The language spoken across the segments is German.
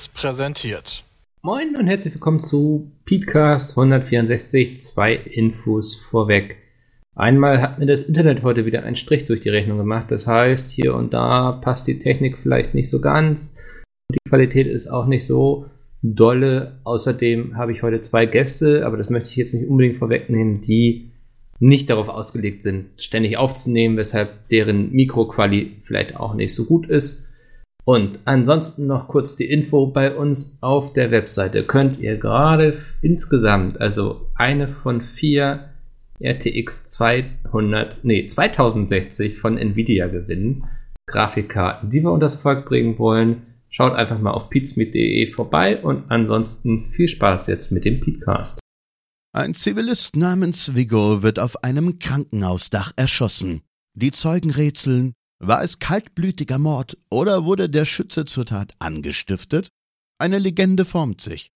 Seriös präsentiert. Moin und herzlich willkommen zu Petecast 164. Zwei Infos vorweg. Einmal hat mir das Internet heute wieder einen Strich durch die Rechnung gemacht. Das heißt, hier und da passt die Technik vielleicht nicht so ganz. Die Qualität ist auch nicht so dolle. Außerdem habe ich heute zwei Gäste, aber das möchte ich jetzt nicht unbedingt vorwegnehmen, die nicht darauf ausgelegt sind, ständig aufzunehmen, weshalb deren Mikroquali vielleicht auch nicht so gut ist. Und ansonsten noch kurz die Info bei uns auf der Webseite. Könnt ihr gerade insgesamt, also eine von vier RTX 200, nee, 2060 von Nvidia gewinnen. Grafikkarten, die wir unter das Volk bringen wollen. Schaut einfach mal auf peatsmeet.de vorbei und ansonsten viel Spaß jetzt mit dem Peatcast. Ein Zivilist namens Vigo wird auf einem Krankenhausdach erschossen. Die Zeugen rätseln, war es kaltblütiger Mord oder wurde der Schütze zur Tat angestiftet? Eine Legende formt sich.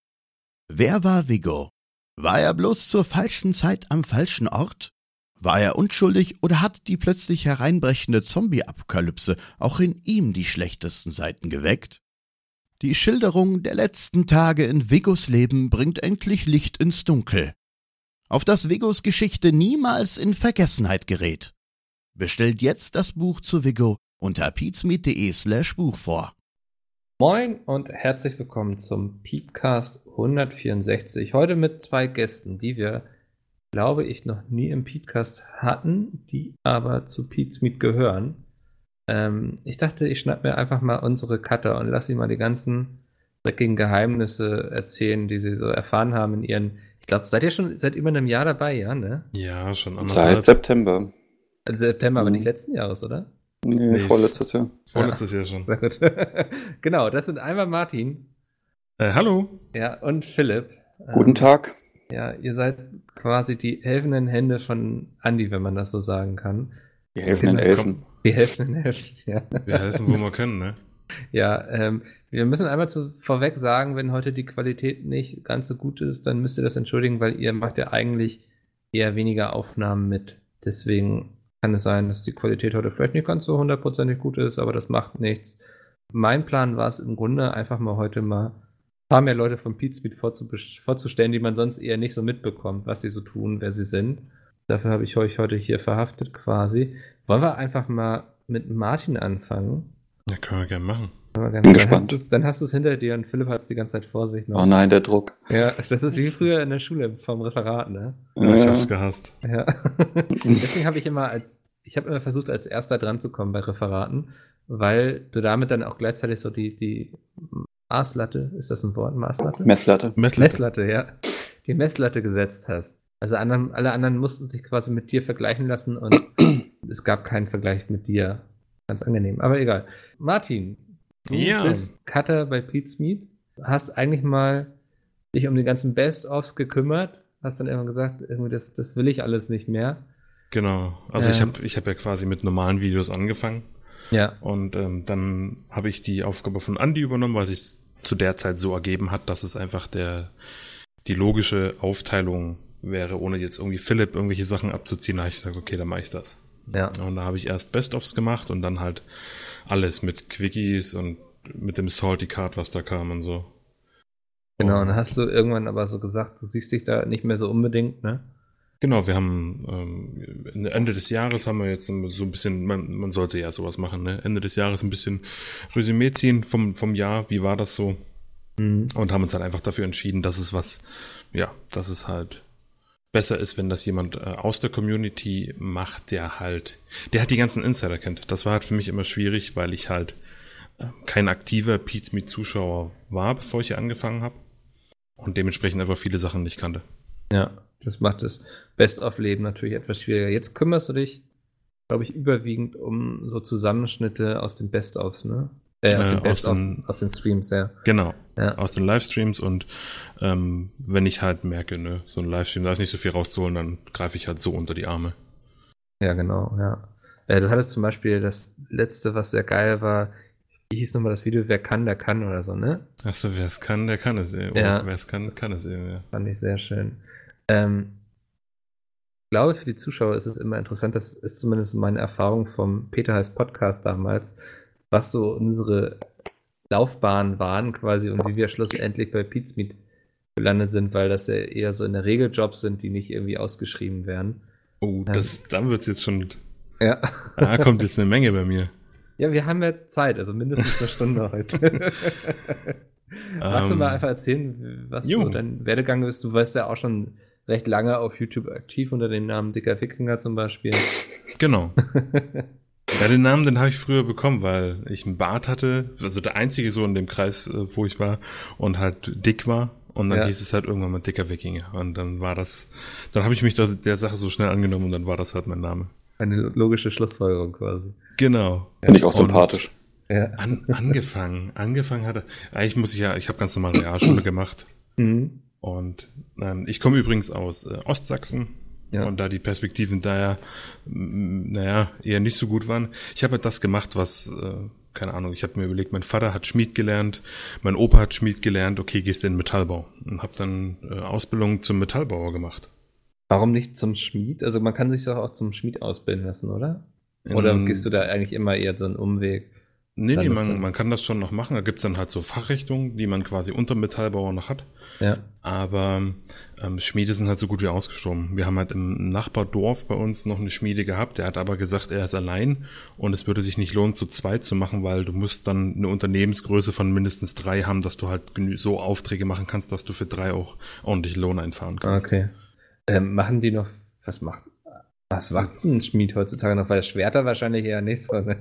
Wer war Vigo? War er bloß zur falschen Zeit am falschen Ort? War er unschuldig oder hat die plötzlich hereinbrechende Zombie-Apokalypse auch in ihm die schlechtesten Seiten geweckt? Die Schilderung der letzten Tage in Vigos Leben bringt endlich Licht ins Dunkel. Auf das Vigos Geschichte niemals in Vergessenheit gerät. Bestellt jetzt das Buch zu Vigo unter peatsmeet.de slash Buch vor. Moin und herzlich willkommen zum Peatcast 164. Heute mit zwei Gästen, die wir, glaube ich, noch nie im Peatcast hatten, die aber zu Peatsmeet gehören. Ähm, ich dachte, ich schnapp mir einfach mal unsere Cutter und lasse sie mal die ganzen dreckigen Geheimnisse erzählen, die sie so erfahren haben in ihren. Ich glaube, seid ihr schon seit über einem Jahr dabei, ja, ne? Ja, schon Seit September. Also September, aber nicht letzten Jahres, oder? Nee, nee vorletztes Jahr. Vorletztes ja. Jahr schon. Sehr gut. genau, das sind einmal Martin. Äh, hallo. Ja, und Philipp. Guten ähm, Tag. Ja, ihr seid quasi die helfenden Hände von Andy, wenn man das so sagen kann. Die helfenden Elfen. Die helfenden Elfen, ja. Wir helfen, wo wir können, ne? Ja, ähm, wir müssen einmal zu, vorweg sagen, wenn heute die Qualität nicht ganz so gut ist, dann müsst ihr das entschuldigen, weil ihr macht ja eigentlich eher weniger Aufnahmen mit. Deswegen kann es sein, dass die Qualität heute vielleicht nicht ganz so hundertprozentig gut ist, aber das macht nichts. Mein Plan war es im Grunde einfach mal heute mal ein paar mehr Leute vom Pete vorzustellen, die man sonst eher nicht so mitbekommt, was sie so tun, wer sie sind. Dafür habe ich euch heute hier verhaftet quasi. Wollen wir einfach mal mit Martin anfangen? Ja, können wir gerne machen. Bin dann gespannt. Hast dann hast du es hinter dir und Philipp hat es die ganze Zeit vor sich noch. Oh nein, der Druck. Ja, das ist wie früher in der Schule vom Referat, ne? Ja, ich hab's gehasst. Ja. Deswegen habe ich immer als, ich habe immer versucht, als erster dran zu kommen bei Referaten, weil du damit dann auch gleichzeitig so die, die Maßlatte, ist das ein Wort, Maßlatte? Messlatte. Messlatte, Messlatte ja. Die Messlatte gesetzt hast. Also anderen, alle anderen mussten sich quasi mit dir vergleichen lassen und es gab keinen Vergleich mit dir. Ganz angenehm, aber egal. Martin, Du ja. bist Cutter bei Pete's Meat. Hast eigentlich mal dich um die ganzen Best-ofs gekümmert. Hast dann immer gesagt, irgendwie das, das will ich alles nicht mehr. Genau. Also ähm. ich habe ich hab ja quasi mit normalen Videos angefangen. Ja. Und ähm, dann habe ich die Aufgabe von Andy übernommen, weil sich zu der Zeit so ergeben hat, dass es einfach der die logische Aufteilung wäre, ohne jetzt irgendwie Philipp irgendwelche Sachen abzuziehen. Da habe ich gesagt, okay, dann mache ich das. Ja. Und da habe ich erst Best-ofs gemacht und dann halt alles mit Quickies und mit dem Salty Card, was da kam und so. Genau, und dann hast du irgendwann aber so gesagt, du siehst dich da nicht mehr so unbedingt, ne? Genau, wir haben ähm, Ende des Jahres haben wir jetzt so ein bisschen, man, man sollte ja sowas machen, ne? Ende des Jahres ein bisschen Resümee ziehen vom, vom Jahr, wie war das so? Mhm. Und haben uns halt einfach dafür entschieden, dass es was, ja, dass es halt besser ist, wenn das jemand äh, aus der Community macht, der halt, der hat die ganzen Insider kennt. Das war halt für mich immer schwierig, weil ich halt äh, kein aktiver Pete's Meet Zuschauer war, bevor ich hier angefangen habe. Und dementsprechend einfach viele Sachen nicht kannte. Ja, das macht das Best-of-Leben natürlich etwas schwieriger. Jetzt kümmerst du dich, glaube ich, überwiegend um so Zusammenschnitte aus den Best-ofs, ne? Äh, aus, den äh, aus, den, aus, den, Streams, ja. Genau. Ja. Aus den Livestreams und ähm, wenn ich halt merke, ne, so ein Livestream, da ist nicht so viel rauszuholen, dann greife ich halt so unter die Arme. Ja, genau, ja. Äh, du hattest zum Beispiel das letzte, was sehr geil war, wie hieß nochmal das Video, wer kann, der kann oder so, ne? Achso, wer es kann, der kann es eben. Ja. Wer es kann, kann es eben, ja. Fand ich sehr schön. Ähm, ich glaube, für die Zuschauer ist es immer interessant, das ist zumindest meine Erfahrung vom Peter heißt Podcast damals, was so unsere Laufbahn waren quasi und wie wir schlussendlich bei Pizmeet gelandet sind, weil das ja eher so in der Regel Jobs sind, die nicht irgendwie ausgeschrieben werden. Oh, das, dann wird's jetzt schon, Ja. da kommt jetzt eine Menge bei mir. Ja, wir haben ja Zeit, also mindestens eine Stunde heute. Magst du Ähm, mal einfach erzählen, was jo. so dein Werdegang ist? Du warst ja auch schon recht lange auf YouTube aktiv unter dem Namen Dicker Wikinger zum Beispiel. Genau. Ja, den Namen, den habe ich früher bekommen, weil ich einen Bart hatte, also der einzige so in dem Kreis, äh, wo ich war und halt dick war. Und dann Ja. hieß es halt irgendwann mal dicker Wikinger. Und dann war das, dann habe ich mich das, der Sache so schnell angenommen und dann war das halt mein Name. Eine logische Schlussfolgerung quasi. Genau. Finde ich auch Und- sympathisch. Ja. An, angefangen, angefangen hatte. Eigentlich muss ich ja, ich habe ganz normal Realschule gemacht. Mhm. Und ähm, ich komme übrigens aus äh, Ostsachsen. Ja. Und da die Perspektiven daher, m, naja, eher nicht so gut waren. Ich habe halt das gemacht, was, äh, keine Ahnung, ich habe mir überlegt, mein Vater hat Schmied gelernt, mein Opa hat Schmied gelernt, okay, gehst du in den Metallbau. Und habe dann äh, Ausbildung zum Metallbauer gemacht. Warum nicht zum Schmied? Also man kann sich doch auch zum Schmied ausbilden lassen, oder? Oder In- gehst du da eigentlich immer eher so einen Umweg? Nee, nee, man, man kann das schon noch machen. Da gibt's dann halt so Fachrichtungen, die man quasi unter Metallbauer noch hat. Ja. Aber ähm, Schmiede sind halt so gut wie ausgestorben. Wir haben halt im Nachbardorf bei uns noch eine Schmiede gehabt. Der hat aber gesagt, er ist allein und es würde sich nicht lohnen, zu zweit zu machen, weil du musst dann eine Unternehmensgröße von mindestens drei haben, dass du halt so Aufträge machen kannst, dass du für drei auch ordentlich Lohn einfahren kannst. Okay. Ähm, machen die noch, was macht, was macht ein Schmied heutzutage noch? Weil Schwerter wahrscheinlich eher nicht so, ne?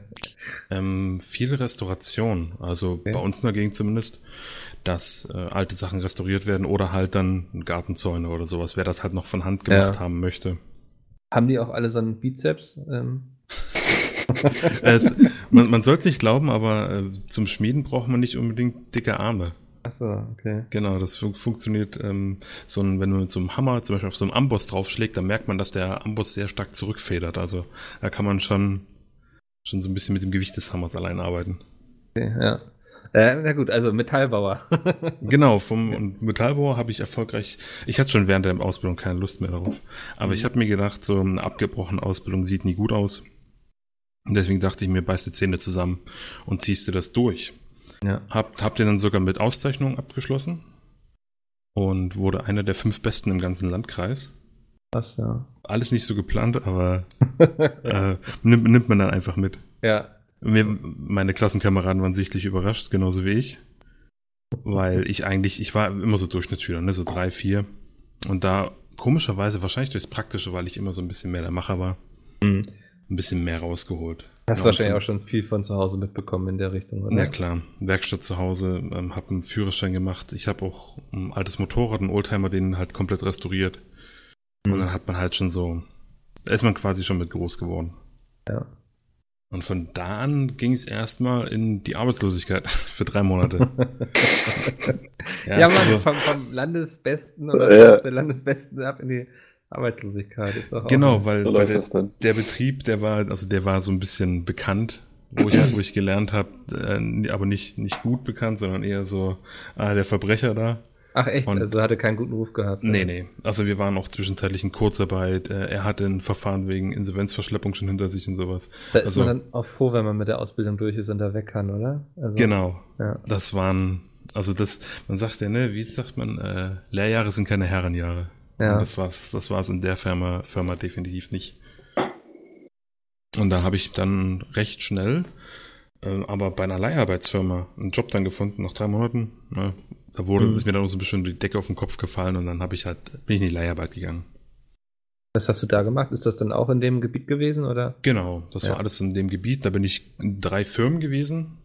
Ähm, viel Restauration, also Okay. bei uns in der Gegend zumindest, dass äh, alte Sachen restauriert werden oder halt dann Gartenzäune oder sowas, wer das halt noch von Hand gemacht Ja. haben möchte. Haben die auch alle so einen Bizeps? Ähm, es, man man soll es nicht glauben, aber äh, zum Schmieden braucht man nicht unbedingt dicke Arme. Achso, okay. Genau, das fun funktioniert ähm, so ein, wenn du mit so einem Hammer zum Beispiel auf so einen Amboss draufschlägt, dann merkt man, dass der Amboss sehr stark zurückfedert. Also da kann man schon, schon so ein bisschen mit dem Gewicht des Hammers allein arbeiten. okay ja. Äh, na gut, also Metallbauer. Genau, vom und Metallbauer habe ich erfolgreich, ich hatte schon während der Ausbildung keine Lust mehr darauf, aber ich habe mir gedacht, so eine abgebrochene Ausbildung sieht nie gut aus. Und deswegen dachte ich mir, beiß die Zähne zusammen und ziehst du das durch. Ja. Hab, hab den dann sogar mit Auszeichnung abgeschlossen und wurde einer der fünf Besten im ganzen Landkreis. Was, ja. Alles nicht so geplant, aber äh, nimmt, nimmt man dann einfach mit. ja. Mir, meine Klassenkameraden waren sichtlich überrascht, genauso wie ich. Weil ich eigentlich, ich war immer so Durchschnittsschüler, ne, so drei, vier. Und da komischerweise, wahrscheinlich durchs Praktische, weil ich immer so ein bisschen mehr der Macher war, Mhm. ein bisschen mehr rausgeholt. Hast Ja, wahrscheinlich und auch schon viel von zu Hause mitbekommen in der Richtung, oder? Na klar, Werkstatt zu Hause, ähm, habe einen Führerschein gemacht. Ich habe auch ein altes Motorrad, einen Oldtimer, den halt komplett restauriert. Und Mhm. dann hat man halt schon so, da ist man quasi schon mit groß geworden. Ja. Und von da an ging es erstmal in die Arbeitslosigkeit für drei Monate. Ja, es man, war- vom, vom Landesbesten oder Ja. der Landesbesten ab in die Arbeitslosigkeit. Ist doch auch Genau, weil, So weil läuft der, das dann. der Betrieb, der war, also der war so ein bisschen bekannt, wo ich, wo ich gelernt habe, äh, aber nicht, nicht gut bekannt, sondern eher so, ah, der Verbrecher da. Ach echt, Und- also hatte keinen guten Ruf gehabt. Nee, nee. Also wir waren auch zwischenzeitlich in Kurzarbeit. Äh, Er hatte ein Verfahren wegen Insolvenzverschleppung schon hinter sich und sowas. Da ist also, man dann auch froh, wenn man mit der Ausbildung durch ist und da weg kann, oder? Also, Genau. Ja. Das waren, also das, man sagt ja, ne, wie sagt man, äh, Lehrjahre sind keine Herrenjahre. Ja. Und das war's, das war's in der Firma, Firma definitiv nicht. Und da habe ich dann recht schnell, äh, aber bei einer Leiharbeitsfirma einen Job dann gefunden nach drei Monaten. Ne, da wurde Mhm. ist mir dann auch so ein bisschen die Decke auf den Kopf gefallen und dann habe ich halt bin ich in die Leiharbeit gegangen. Was hast du da gemacht? Ist das dann auch in dem Gebiet gewesen, oder? Genau, das Ja. war alles in dem Gebiet. Da bin ich in drei Firmen gewesen.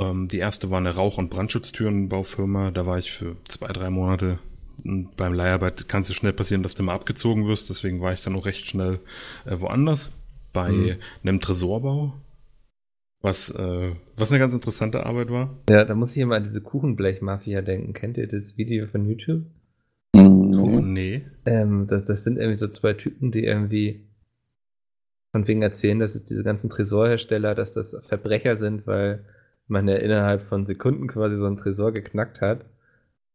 Ähm, die erste war eine Rauch- und Brandschutztürenbaufirma. Da war ich für zwei, drei Monate. Und beim Leiharbeit kann es ja schnell passieren, dass du mal abgezogen wirst. Deswegen war ich dann auch recht schnell äh, woanders. Bei Mhm. einem Tresorbau. Was, äh, was eine ganz interessante Arbeit war. Ja, da muss ich immer an diese Kuchenblech-Mafia denken. Kennt ihr das Video von YouTube? Mhm. Oh, nee. Ähm, das, das sind irgendwie so zwei Typen, die irgendwie von wegen erzählen, dass es diese ganzen Tresorhersteller, dass das Verbrecher sind, weil man ja innerhalb von Sekunden quasi so einen Tresor geknackt hat.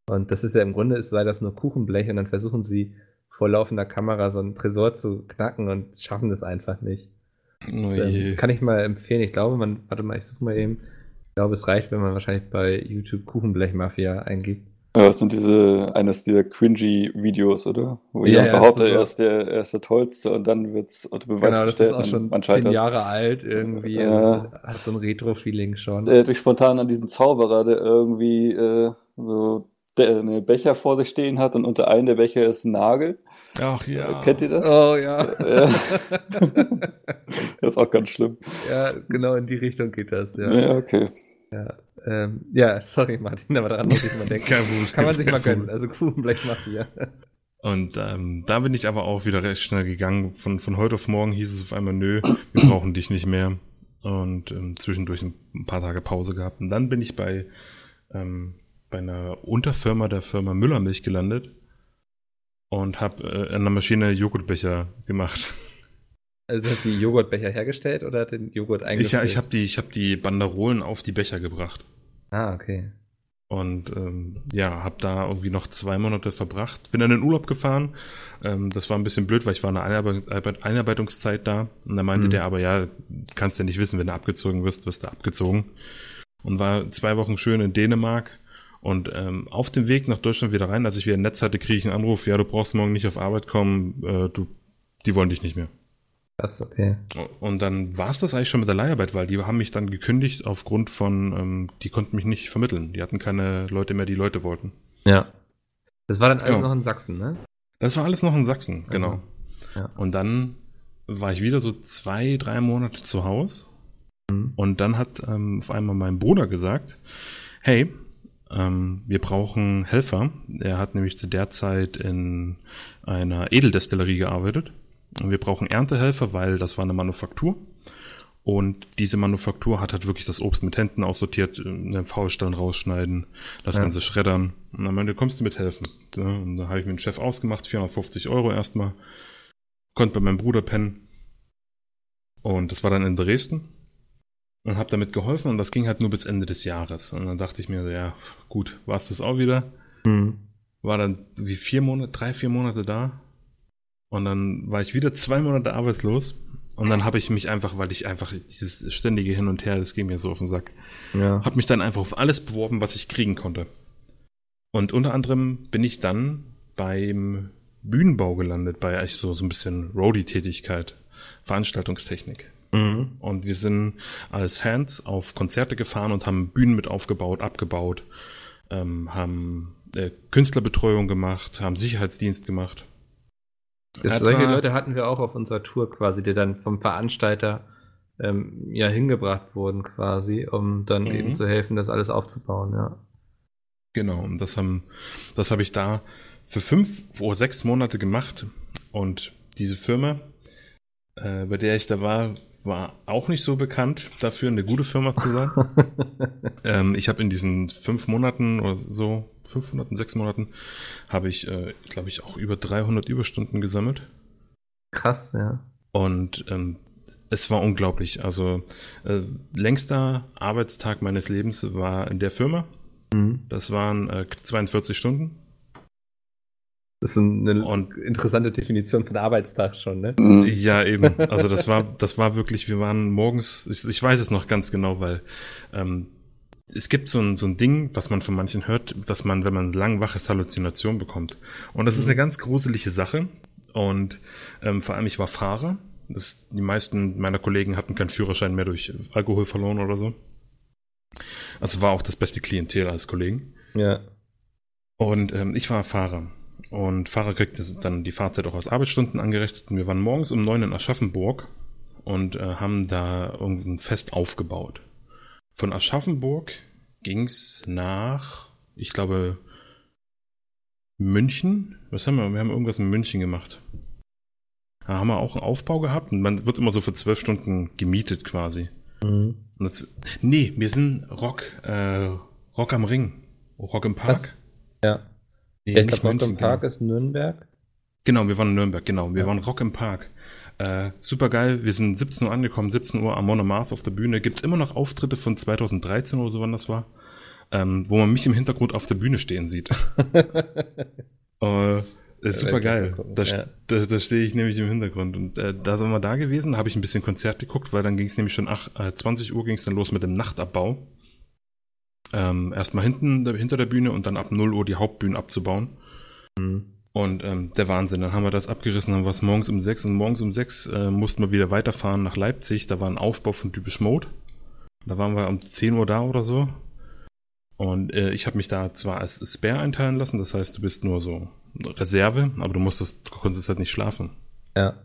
Und das ist ja im Grunde, es sei das nur Kuchenblech und dann versuchen sie vor laufender Kamera so einen Tresor zu knacken und schaffen das einfach nicht. Oh. Ähm, kann ich mal empfehlen. Ich glaube, man, warte mal, ich suche mal eben. Ich glaube, es reicht, wenn man wahrscheinlich bei YouTube Kuchenblech-Mafia eingibt. Ja, das sind diese, eines dieser cringy Videos, oder? Wo Ja, jemand ja, behauptet, das ist er ist der, er ist der Tollste und dann wird's unter Beweis Genau, das ist gestellt auch schon man zehn. Jahre alt irgendwie. Ja. Hat so ein Retro-Feeling schon. Erinnert mich spontan an diesen Zauberer, der irgendwie äh, so der, eine Becher vor sich stehen hat und unter einem der Becher ist ein Nagel. Ach ja. Kennt ihr das? Oh ja. Ja. das ist auch ganz schlimm. ja, genau in die Richtung geht das, ja. Ja, okay. Ähm, ja, sorry Martin, aber daran muss ich mal denken. Kein Problem, Kann man sich mal gönnen. Problem. Also Kuchenblech-Mafia. Und ähm, da bin ich aber auch wieder recht schnell gegangen. Von, von heute auf morgen hieß es auf einmal, nö, wir brauchen dich nicht mehr. Und ähm, zwischendurch ein paar Tage Pause gehabt. Und dann bin ich bei, ähm, bei einer Unterfirma der Firma Müllermilch gelandet und habe äh, an der Maschine Joghurtbecher gemacht. Also hast du die Joghurtbecher hergestellt oder hat den Joghurt Ich, eingefüllt? ja, ich habe die, ich hab die Banderolen auf die Becher gebracht. Ah, okay. Und ähm, ja, habe da irgendwie noch zwei Monate verbracht. Bin dann in den Urlaub gefahren. Ähm, das war ein bisschen blöd, weil ich war in einer Einarbeit Arbeit- Einarbeitungszeit da. Und da meinte Mhm. der aber, ja, kannst ja nicht wissen, wenn du abgezogen wirst, wirst du abgezogen. Und war zwei Wochen schön in Dänemark. Und ähm, auf dem Weg nach Deutschland wieder rein, als ich wieder ein Netz hatte, kriege ich einen Anruf, ja, du brauchst morgen nicht auf Arbeit kommen, äh, du, die wollen dich nicht mehr. Das ist okay. Und dann war es das eigentlich schon mit der Leiharbeit, weil die haben mich dann gekündigt aufgrund von, ähm, die konnten mich nicht vermitteln. Die hatten keine Leute mehr, die Leute wollten. Ja. Das war dann alles Ja. noch in Sachsen, ne? Das war alles noch in Sachsen, genau. Ja. Und dann war ich wieder so zwei, drei Monate zu Hause. Mhm. Und dann hat ähm, auf einmal mein Bruder gesagt, hey, ähm, wir brauchen Helfer. Er hat nämlich zu der Zeit in einer Edeldestillerie gearbeitet. Und wir brauchen Erntehelfer, weil das war eine Manufaktur. Und diese Manufaktur hat halt wirklich das Obst mit Händen aussortiert, in den Faulstellen rausschneiden, das Ja. Ganze schreddern. Und dann meinte, kommst du mithelfen? Und da habe ich mit dem Chef ausgemacht, 450 Euro erstmal. Konnte bei meinem Bruder pennen. Und das war dann in Dresden. Und habe damit geholfen und das ging halt nur bis Ende des Jahres. Und dann dachte ich mir, so, ja, gut, war es das auch wieder. Mhm. War dann wie vier Monate, drei, vier Monate da. Und dann war ich wieder zwei Monate arbeitslos. Und dann habe ich mich einfach, weil ich einfach dieses ständige Hin und Her, das ging mir so auf den Sack, Ja. habe mich dann einfach auf alles beworben, was ich kriegen konnte. Und unter anderem bin ich dann beim Bühnenbau gelandet, bei eigentlich so, so ein bisschen Roadie-Tätigkeit, Veranstaltungstechnik. Mhm. Und wir sind als Hands auf Konzerte gefahren und haben Bühnen mit aufgebaut, abgebaut, ähm, haben äh, Künstlerbetreuung gemacht, haben Sicherheitsdienst gemacht. Das, solche Leute hatten wir auch auf unserer Tour quasi, die dann vom Veranstalter ähm, ja hingebracht wurden quasi, um dann Mhm. eben zu helfen, das alles aufzubauen, ja. Genau, und das haben, das habe ich da für fünf oder sechs Monate gemacht. Und diese Firma, äh, bei der ich da war, war auch nicht so bekannt dafür, eine gute Firma zu sein. ähm, ich habe in diesen fünf Monaten oder so, fünf Monaten, sechs Monaten, habe ich, äh, glaube ich, auch über 300 Überstunden gesammelt. Krass, ja. Und ähm, es war unglaublich. Also äh, längster Arbeitstag meines Lebens war in der Firma. Mhm. Das waren äh, 42 Stunden. Das ist eine Und- interessante Definition von Arbeitstag schon, ne? Mhm. Ja, eben. Also das war, das war wirklich, wir waren morgens, ich, ich weiß es noch ganz genau, weil ähm, es gibt so ein, so ein Ding, was man von manchen hört, dass man, wenn man lang wach ist, Halluzination bekommt. Und das ist eine ganz gruselige Sache. Und ähm, vor allem, ich war Fahrer. Das, die meisten meiner Kollegen hatten keinen Führerschein mehr durch Alkohol verloren oder so. Also war auch das beste Klientel als Kollegen. Ja. Und ähm, ich war Fahrer. Und Fahrer kriegte dann die Fahrzeit auch als Arbeitsstunden angerechnet. Und wir waren morgens um neun in Aschaffenburg und äh, haben da irgendein Fest aufgebaut. Von Aschaffenburg ging's nach, ich glaube, München. Was haben wir? Wir haben irgendwas in München gemacht. Da haben wir auch einen Aufbau gehabt und man wird immer so für zwölf Stunden gemietet quasi. Mhm. Das, nee, wir sind Rock, äh, Rock am Ring. Rock im Park. Was? Ja. Nee, ja ich glaube, Rock im Park genau. ist Nürnberg. Genau, wir waren in Nürnberg, genau. Wir Ja. waren Rock im Park. Äh, super geil. Wir sind 17 Uhr angekommen, 17 Uhr am Monomarth auf der Bühne. Gibt's immer noch Auftritte von 2013 oder so, wann das war? Ähm, wo man mich im Hintergrund auf der Bühne stehen sieht. äh, ist super geil. Da, ja. da, da stehe ich nämlich im Hintergrund. Und äh, da sind wir da gewesen, habe ich ein bisschen Konzert geguckt, weil dann ging es nämlich schon ach, äh, 20 Uhr ging es dann los mit dem Nachtabbau. Ähm, erstmal hinten, hinter der Bühne und dann ab 0 Uhr die Hauptbühne abzubauen. Mhm. Und ähm, der Wahnsinn, dann haben wir das abgerissen, dann war es morgens um sechs und morgens um sechs äh, mussten wir wieder weiterfahren nach Leipzig. Da war ein Aufbau von Typisch Mode. Da waren wir um 10 Uhr da oder so. Und äh, ich habe mich da zwar als Spare einteilen lassen, das heißt, du bist nur so Reserve, aber du musstest, du konntest halt nicht schlafen. Ja.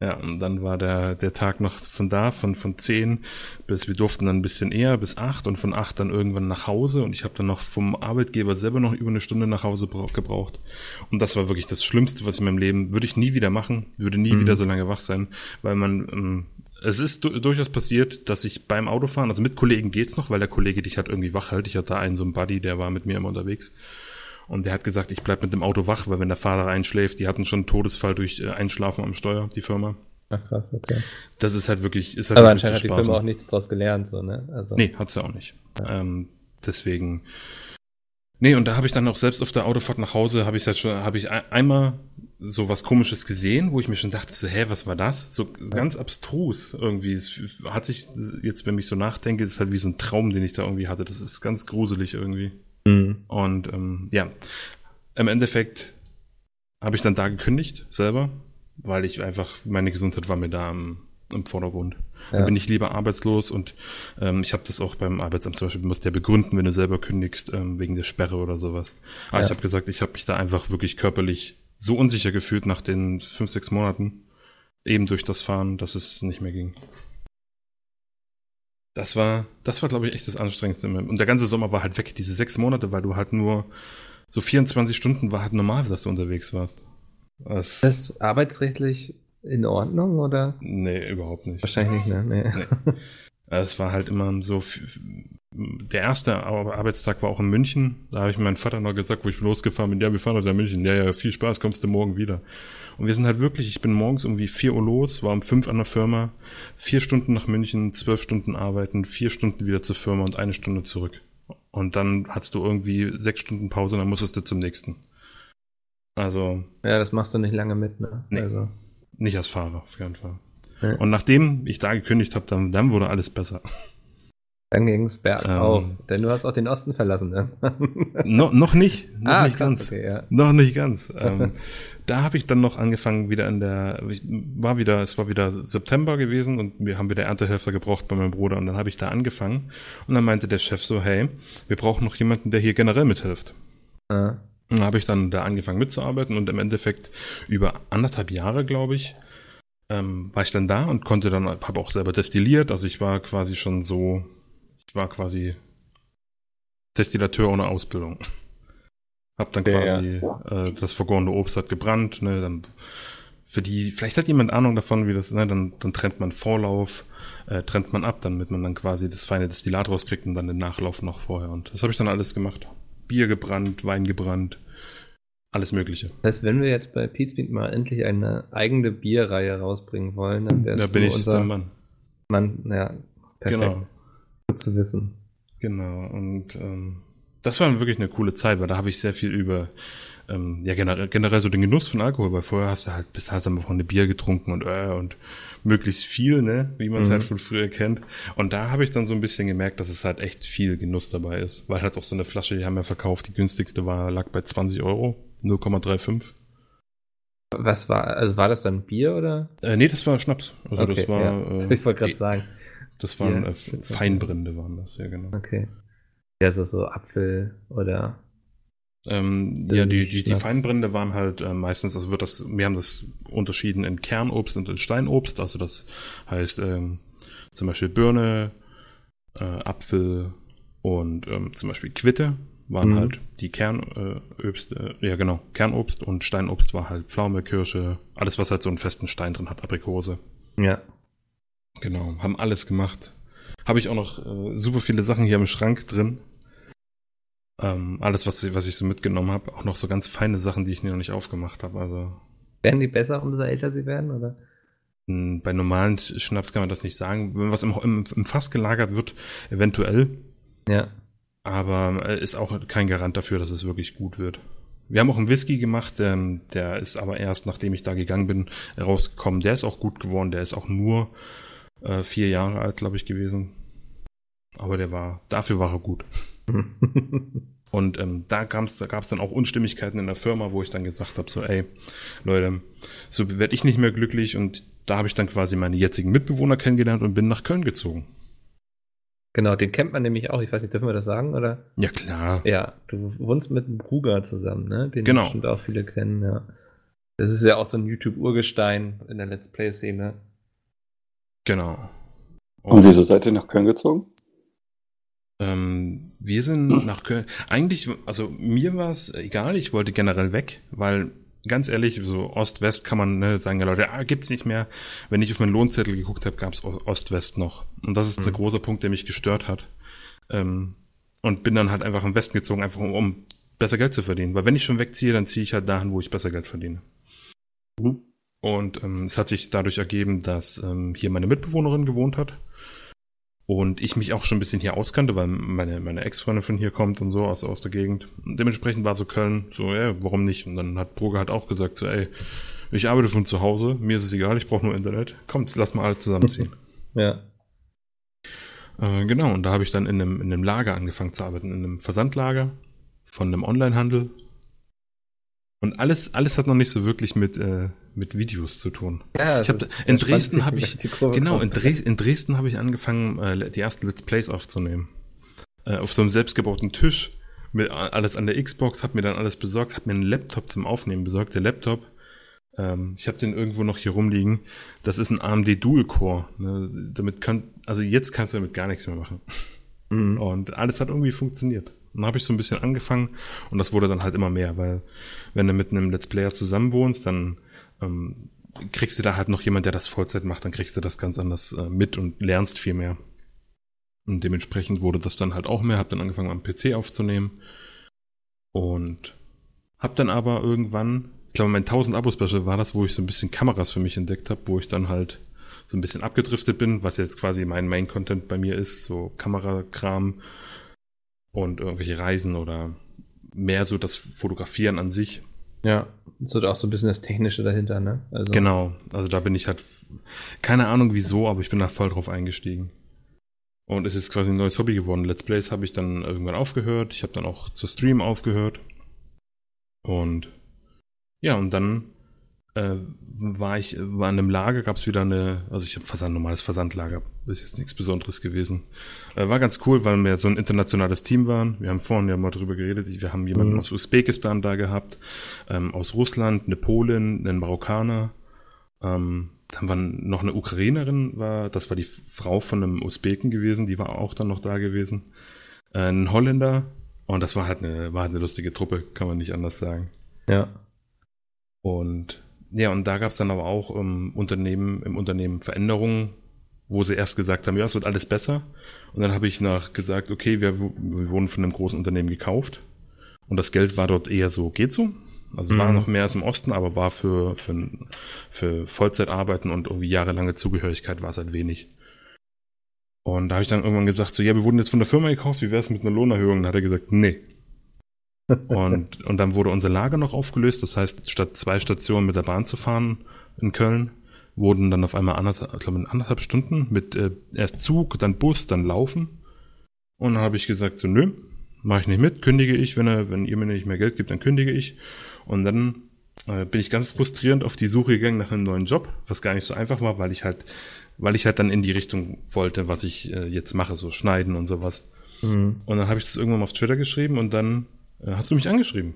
Ja, und dann war der, der Tag noch von da, von, von 10 bis, wir durften dann ein bisschen eher, bis 8 und von 8 dann irgendwann nach Hause und ich habe dann noch vom Arbeitgeber selber noch über eine Stunde nach Hause gebraucht. Und das war wirklich das Schlimmste, was ich in meinem Leben, würde ich nie wieder machen, würde nie mhm. wieder so lange wach sein, weil man, ähm, es ist durchaus passiert, dass ich beim Autofahren, also mit Kollegen geht's noch, weil der Kollege dich halt irgendwie wach hält. Ich hatte einen so einen Buddy, der war mit mir immer unterwegs. Und der hat gesagt, ich bleib mit dem Auto wach, weil wenn der Fahrer einschläft, die hatten schon einen Todesfall durch äh, Einschlafen am Steuer, die Firma. Ach krass, okay. Das ist halt wirklich, ist halt Aber anscheinend hat die Firma auch nichts draus gelernt, so, ne? Also. Nee, hat sie auch nicht. Ja. Ähm, deswegen. Nee, und da habe ich dann auch selbst auf der Autofahrt nach Hause, habe ich halt schon, habe ich einmal so was komisches gesehen, wo ich mir schon dachte, so, hä, was war das? So ja. ganz abstrus irgendwie. Es hat sich, jetzt, wenn ich so nachdenke, ist halt wie so ein Traum, den ich da irgendwie hatte. Das ist ganz gruselig irgendwie. Mhm. Und ähm, ja, im Endeffekt habe ich dann da gekündigt, selber, weil ich einfach, meine Gesundheit war mir da im, im Vordergrund. Ja. Dann bin ich lieber arbeitslos und ähm, ich habe das auch beim Arbeitsamt zum Beispiel, du musst ja begründen, wenn du selber kündigst, ähm, wegen der Sperre oder sowas. Aber ja. ich habe gesagt, ich habe mich da einfach wirklich körperlich so unsicher gefühlt nach den fünf, sechs Monaten, eben durch das Fahren, dass es nicht mehr ging. Das war, das war, glaube ich, echt das Anstrengendste. Und der ganze Sommer war halt weg, diese sechs Monate, weil du halt nur so 24 Stunden war halt normal, dass du unterwegs warst. Das, das arbeitsrechtlich in Ordnung, oder? Nee, überhaupt nicht. Wahrscheinlich nicht, ne? Nee. nee. Es war halt immer so, der erste Arbeitstag war auch in München. Da habe ich meinem Vater noch gesagt, wo ich losgefahren bin, ja, wir fahren heute nach München. Ja, ja, viel Spaß, kommst du morgen wieder. Und wir sind halt wirklich, ich bin morgens irgendwie vier Uhr los, war um fünf an der Firma, vier Stunden nach München, zwölf Stunden arbeiten, vier Stunden wieder zur Firma und eine Stunde zurück. Und dann hattest du irgendwie sechs Stunden Pause und dann musstest du zum nächsten. Also. Ja, das machst du nicht lange mit, ne? Nee, also. Nicht als Fahrer, auf jeden Fall. Ja. Und nachdem ich da gekündigt habe, dann, dann wurde alles besser. Dann ging es bergauf. Ähm, denn du hast auch den Osten verlassen, ne? no, noch nicht. Noch ah, nicht krass, ganz. Okay, ja. Noch nicht ganz. ähm, da habe ich dann noch angefangen, wieder in der, war wieder, es war wieder September gewesen und wir haben wieder Erntehelfer gebraucht bei meinem Bruder und dann habe ich da angefangen und dann meinte der Chef so, hey, wir brauchen noch jemanden, der hier generell mithilft. Ah. Und dann habe ich dann da angefangen mitzuarbeiten und im Endeffekt über anderthalb Jahre, glaube ich, ähm, war ich dann da und konnte dann, habe auch selber destilliert, also ich war quasi schon so war quasi Destillateur ohne Ausbildung. Hab dann quasi ja. äh, das vergorene Obst hat gebrannt, ne, dann für die, vielleicht hat jemand Ahnung davon, wie das, ne, dann, dann trennt man Vorlauf, äh, trennt man ab, damit man dann quasi das feine Destillat rauskriegt und dann den Nachlauf noch vorher. Und das habe ich dann alles gemacht. Bier gebrannt, Wein gebrannt, alles Mögliche. Das heißt, wenn wir jetzt bei Pete mal endlich eine eigene Bierreihe rausbringen wollen, dann wäre Da bin ich unser der Mann. Mann, ja, perfekt. Genau zu wissen. Genau, und ähm, das war wirklich eine coole Zeit, weil da habe ich sehr viel über ähm, ja generell, generell so den Genuss von Alkohol, weil vorher hast du halt bis halt am Wochenende Bier getrunken und äh, und möglichst viel, ne, wie man es halt mhm. halt von früher kennt. Und da habe ich dann so ein bisschen gemerkt, dass es halt echt viel Genuss dabei ist, weil halt auch so eine Flasche, die haben wir verkauft, die günstigste war lag bei 20 Euro, 0,35. Was war, also war das dann Bier oder? Äh, nee, das war Schnaps. Also okay, das war. Ja. Äh, ich wollte gerade sagen. Das waren äh, Feinbrände, waren das, ja genau. Okay. Ja, so, so Apfel oder. Ähm, ja, die, die, die Feinbrände waren halt äh, meistens, also wird das, wir haben das unterschieden in Kernobst und in Steinobst, also das heißt ähm, zum Beispiel Birne, äh, Apfel und ähm, zum Beispiel Quitte waren mhm. halt die Kernobst, äh, ja genau, Kernobst und Steinobst war halt Pflaume, Kirsche, alles was halt so einen festen Stein drin hat, Aprikose. Ja. Genau, haben alles gemacht. Habe ich auch noch äh, super viele Sachen hier im Schrank drin. Ähm, alles, was, was ich so mitgenommen habe. Auch noch so ganz feine Sachen, die ich noch nicht aufgemacht habe. Also, werden die besser, umso älter sie werden, oder? Hm, bei normalen Schnaps kann man das nicht sagen. Wenn was im, im, im Fass gelagert wird, eventuell. Ja. Aber äh, ist auch kein Garant dafür, dass es wirklich gut wird. Wir haben auch einen Whisky gemacht, ähm, der ist aber erst, nachdem ich da gegangen bin, rausgekommen. Der ist auch gut geworden. Der ist auch nur äh, vier Jahre alt, glaube ich, gewesen. Aber der war, dafür war er gut. Und ähm, da, gab's, da gab es dann auch Unstimmigkeiten in der Firma, wo ich dann gesagt habe, so, ey, Leute, so werde ich nicht mehr glücklich. Und da habe ich dann quasi meine jetzigen Mitbewohner kennengelernt und bin nach Köln gezogen. Genau, den kennt man nämlich auch. Ich weiß nicht, dürfen wir das sagen, oder? Ja, klar. Ja, du wohnst mit einem Bruger zusammen, ne? Den Genau. bestimmt auch viele kennen, ja. Das ist ja auch so ein YouTube-Urgestein in der Let's Play-Szene. Genau. Und wieso seid ihr nach Köln gezogen? Ähm, wir sind nach Köln. Eigentlich, also mir war es egal, ich wollte generell weg, weil ganz ehrlich, so Ost-West kann man ne, sagen, ja Leute, ah, gibt's nicht mehr. Wenn ich auf meinen Lohnzettel geguckt habe, gab's Ost-West noch. Und das ist Mhm. der große Punkt, der mich gestört hat. Ähm, und bin dann halt einfach im Westen gezogen, einfach um, um besser Geld zu verdienen. Weil wenn ich schon wegziehe, dann ziehe ich halt dahin, wo ich besser Geld verdiene. Mhm. Und ähm, es hat sich dadurch ergeben, dass ähm, hier meine Mitbewohnerin gewohnt hat. Und ich mich auch schon ein bisschen hier auskannte, weil meine, meine Ex-Freundin von hier kommt und so aus, aus der Gegend. Und dementsprechend war so Köln so, ja, warum nicht? Und dann hat Brugge halt auch gesagt, so, ey, ich arbeite von zu Hause, mir ist es egal, ich brauche nur Internet. Kommt, lass mal alle zusammenziehen. Ja. äh, genau, und da habe ich dann in einem, in einem Lager angefangen zu arbeiten, in einem Versandlager von einem Onlinehandel. Und alles, alles hat noch nicht so wirklich mit, äh, mit Videos zu tun. ja Ich hab in Dresden spannend, hab wie ich- Genau, in. Dres in Dresden habe ich angefangen, äh, die ersten Let's Plays aufzunehmen. Äh, auf so einem selbstgebauten Tisch mit alles an der Xbox, hab mir dann alles besorgt, hab mir einen Laptop zum Aufnehmen besorgt. Der Laptop, ähm, ich habe den irgendwo noch hier rumliegen. Das ist ein AMD Dual Core. Ne? Damit kann, also jetzt kannst du damit gar nichts mehr machen. Mhm. Und alles hat irgendwie funktioniert. Dann habe ich so ein bisschen angefangen und das wurde dann halt immer mehr, weil wenn du mit einem Let's Player zusammen wohnst, dann ähm, kriegst du da halt noch jemand, der das Vollzeit macht, dann kriegst du das ganz anders äh, mit und lernst viel mehr. Und dementsprechend wurde das dann halt auch mehr, hab dann angefangen am PC aufzunehmen und hab dann aber irgendwann, ich glaube mein 1000 Abo Special war das, wo ich so ein bisschen Kameras für mich entdeckt habe, wo ich dann halt so ein bisschen abgedriftet bin, was jetzt quasi mein Main Content bei mir ist, so Kamerakram und irgendwelche Reisen oder mehr so das Fotografieren an sich. Ja, so auch so ein bisschen das Technische dahinter, ne? Also, Genau, also da bin ich halt, keine Ahnung wieso, aber ich bin da voll drauf eingestiegen. Und es ist quasi ein neues Hobby geworden. Let's Plays habe ich dann irgendwann aufgehört. Ich habe dann auch zu Stream aufgehört. Und ja, und dann äh, war ich, war in einem Lager, gab es wieder eine, also ich habe Versand, normales Versandlager, ist jetzt nichts Besonderes gewesen. Äh, war ganz cool, weil wir so ein internationales Team waren. Wir haben vorhin ja mal drüber geredet, wir haben jemanden Mhm. aus Usbekistan da gehabt, ähm, aus Russland, eine Polin, einen Marokkaner, ähm, dann war noch eine Ukrainerin, war, das war die Frau von einem Usbeken gewesen, die war auch dann noch da gewesen. Äh, ein Holländer, und das war halt eine, war halt eine lustige Truppe, kann man nicht anders sagen. Ja. Und ja, und da gab es dann aber auch im Unternehmen, im Unternehmen Veränderungen, wo sie erst gesagt haben, ja, es wird alles besser. Und dann habe ich nach gesagt, okay, wir, wir wurden von einem großen Unternehmen gekauft. Und das Geld war dort eher so, geht so. Also es war Mhm. noch mehr als im Osten, aber war für, für, für Vollzeitarbeiten und irgendwie jahrelange Zugehörigkeit war es halt wenig. Und da habe ich dann irgendwann gesagt, so, ja, wir wurden jetzt von der Firma gekauft, wie wäre es mit einer Lohnerhöhung? Und dann hat er gesagt, nee. Und, und dann wurde unser Lager noch aufgelöst. Das heißt, statt zwei Stationen mit der Bahn zu fahren in Köln, wurden dann auf einmal anderthalb, ich glaube, anderthalb Stunden mit äh, erst Zug, dann Bus, dann Laufen. Und dann habe ich gesagt, so, nö, mache ich nicht mit, kündige ich. Wenn, er, wenn ihr mir nicht mehr Geld gibt, dann kündige ich. Und dann äh, bin ich ganz frustrierend auf die Suche gegangen nach einem neuen Job, was gar nicht so einfach war, weil ich halt, weil ich halt dann in die Richtung wollte, was ich äh, jetzt mache, so schneiden und sowas. Mhm. Und dann habe ich das irgendwann mal auf Twitter geschrieben und dann hast du mich angeschrieben.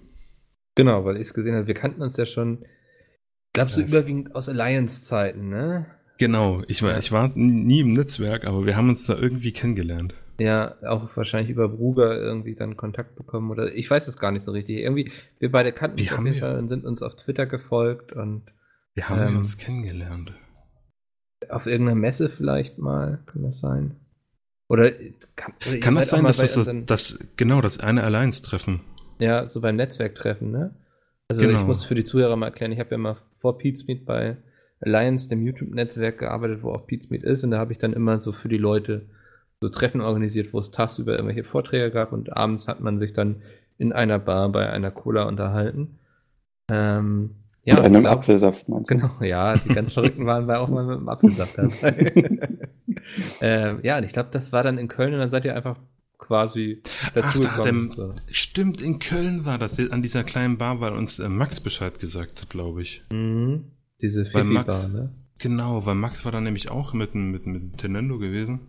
Genau, weil ich es gesehen habe, wir kannten uns ja schon, ich glaube, so überwiegend aus Alliance-Zeiten, ne? Genau, ich war, Ja. ich war nie im Netzwerk, aber wir haben uns da irgendwie kennengelernt. Ja, auch wahrscheinlich über Bruger irgendwie dann Kontakt bekommen oder ich weiß es gar nicht so richtig. Irgendwie, wir beide kannten Wie uns auf jeden Fall und sind uns auf Twitter gefolgt und Wir haben Ähm. uns kennengelernt. auf irgendeiner Messe vielleicht mal, kann das sein? Oder kann, oder Kann das sein, dass das, das, genau, das eine Alliance-Treffen? Ja, so beim Netzwerktreffen, ne? Also Genau. ich muss für die Zuhörer mal erklären, ich habe ja mal vor Pizmeet bei Alliance, dem YouTube-Netzwerk, gearbeitet, wo auch Pizmeet ist. Und da habe ich dann immer so für die Leute so Treffen organisiert, wo es tagsüber irgendwelche Vorträge gab und abends hat man sich dann in einer Bar bei einer Cola unterhalten. Ähm, ja, Mit einem glaub- Apfelsaft, meinst du? Genau, ja, die ganz Verrückten waren bei auch mal mit dem Apfelsaft dabei. ähm, ja, und ich glaube, das war dann in Köln und dann seid ihr einfach quasi Ach, da er, so. Stimmt, in Köln war das, an dieser kleinen Bar, weil uns äh, Max Bescheid gesagt hat, glaube ich. mhm. Diese Fifi-Bar, Max- ne? Genau, weil Max war da nämlich auch mit, mit, mit Nintendo gewesen.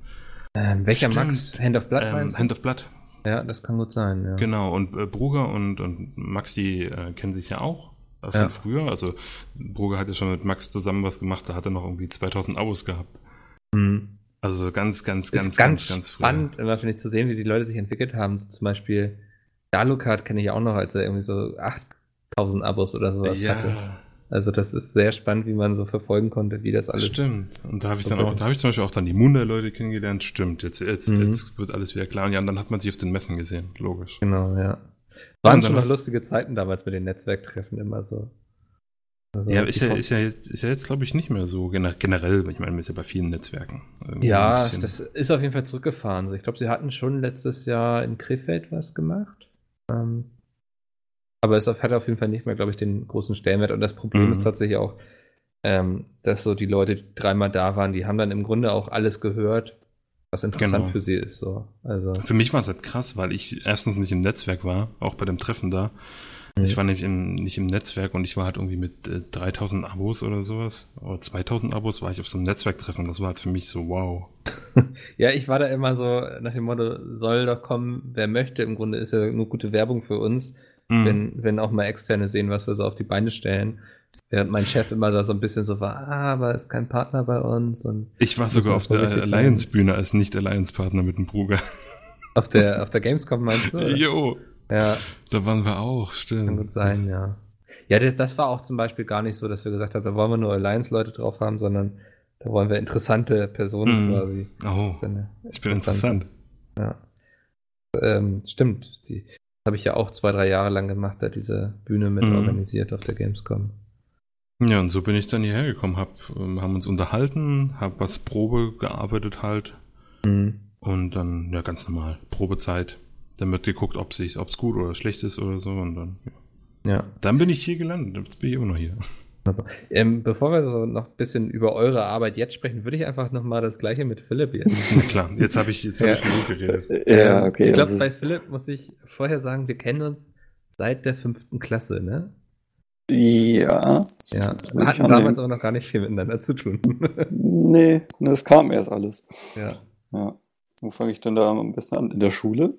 Ähm, welcher Stimmt. Max? Hand of Blood Ähm, meinst du? Hand of Blood. Ja, das kann gut sein, ja. Genau, und äh, Bruger und, und Max, die äh, kennen sich ja auch äh, von Ja. früher. Also Bruger hatte schon mit Max zusammen was gemacht, da hat er noch irgendwie 2000 Abos gehabt. Mhm. Also so ganz, ganz, ganz, ganz, ganz, ganz früh. spannend, immer finde ich zu sehen, wie die Leute sich entwickelt haben. So zum Beispiel Dalukart kenne ich auch noch, als er irgendwie so 8000 Abos oder sowas hatte. Ja, Also das ist sehr spannend, wie man so verfolgen konnte, wie das alles. stimmt. Und da habe ich dann auch, da habe ich zum Beispiel auch dann die Munda-Leute kennengelernt. Stimmt, jetzt, jetzt, Mhm. jetzt wird alles wieder klar. Und ja, und dann hat man sich auf den Messen gesehen, logisch. Genau, ja. Waren schon noch hast- lustige Zeiten damals mit den Netzwerktreffen immer so. Also Ja, ist ja, ist ja jetzt, ist ja jetzt glaube ich, nicht mehr so gener- generell. Ich meine, man ist ja bei vielen Netzwerken. ja, das ist auf jeden Fall zurückgefahren. So, ich glaube, sie hatten schon letztes Jahr in Krefeld was gemacht. Ähm, aber es hat auf jeden Fall nicht mehr, glaube ich, den großen Stellenwert. Und das Problem Mhm. ist tatsächlich auch, ähm, dass so die Leute, die dreimal da waren, die haben dann im Grunde auch alles gehört, was interessant Genau. für sie ist. So. Also, Für mich war es halt krass, weil ich erstens nicht im Netzwerk war, auch bei dem Treffen da. Mhm. Ich war nämlich im, nicht im Netzwerk und ich war halt irgendwie mit äh, 3000 Abos oder sowas, oder 2000 Abos war ich auf so einem Netzwerktreffen. Das war halt für mich so wow. ja, ich war da immer so nach dem Motto, soll doch kommen, wer möchte. Im Grunde ist ja nur gute Werbung für uns. Mhm. wenn, wenn auch mal Externe sehen, was wir so auf die Beine stellen. Während mein Chef immer da so ein bisschen so war, ah, aber ist kein Partner bei uns und Ich war sogar auf der. Alliance-Bühne als Nicht-Alliance-Partner mit dem Bruger. auf der, auf der Gamescom meinst du? oder? Jo, Ja, da waren wir auch, stimmt. kann gut sein, ja. Ja, das, das war auch zum Beispiel gar nicht so, dass wir gesagt haben, da wollen wir nur Alliance-Leute drauf haben, sondern da wollen wir interessante Personen Mhm. quasi. Oh, ich bin interessant. Ja. Ähm, stimmt. Die, das habe ich ja auch zwei, drei Jahre lang gemacht, da diese Bühne mit Mhm. organisiert auf der Gamescom. Ja, und so bin ich dann hierher gekommen, hab, ähm, haben uns unterhalten, hab was Probe gearbeitet halt Mhm. und dann, ja, ganz normal, Probezeit. Dann wird geguckt, ob es ob's gut oder schlecht ist oder so und dann, ja. Ja. Dann bin ich hier gelandet, jetzt bin ich immer noch hier. Ähm, bevor wir so noch ein bisschen über eure Arbeit jetzt sprechen, würde ich einfach noch mal das gleiche mit Philipp jetzt. Na klar, jetzt habe ich, jetzt hab Ja. ich genug geredet. Ja, Ähm, okay. Ich glaube, bei Philipp muss ich vorher sagen, wir kennen uns seit der fünften Klasse, ne? ja. Ja, wir hatten damals aber noch gar nicht viel miteinander zu tun. Nee, das kam erst alles. ja. Ja. Wo fange ich denn da am besten an? In der Schule.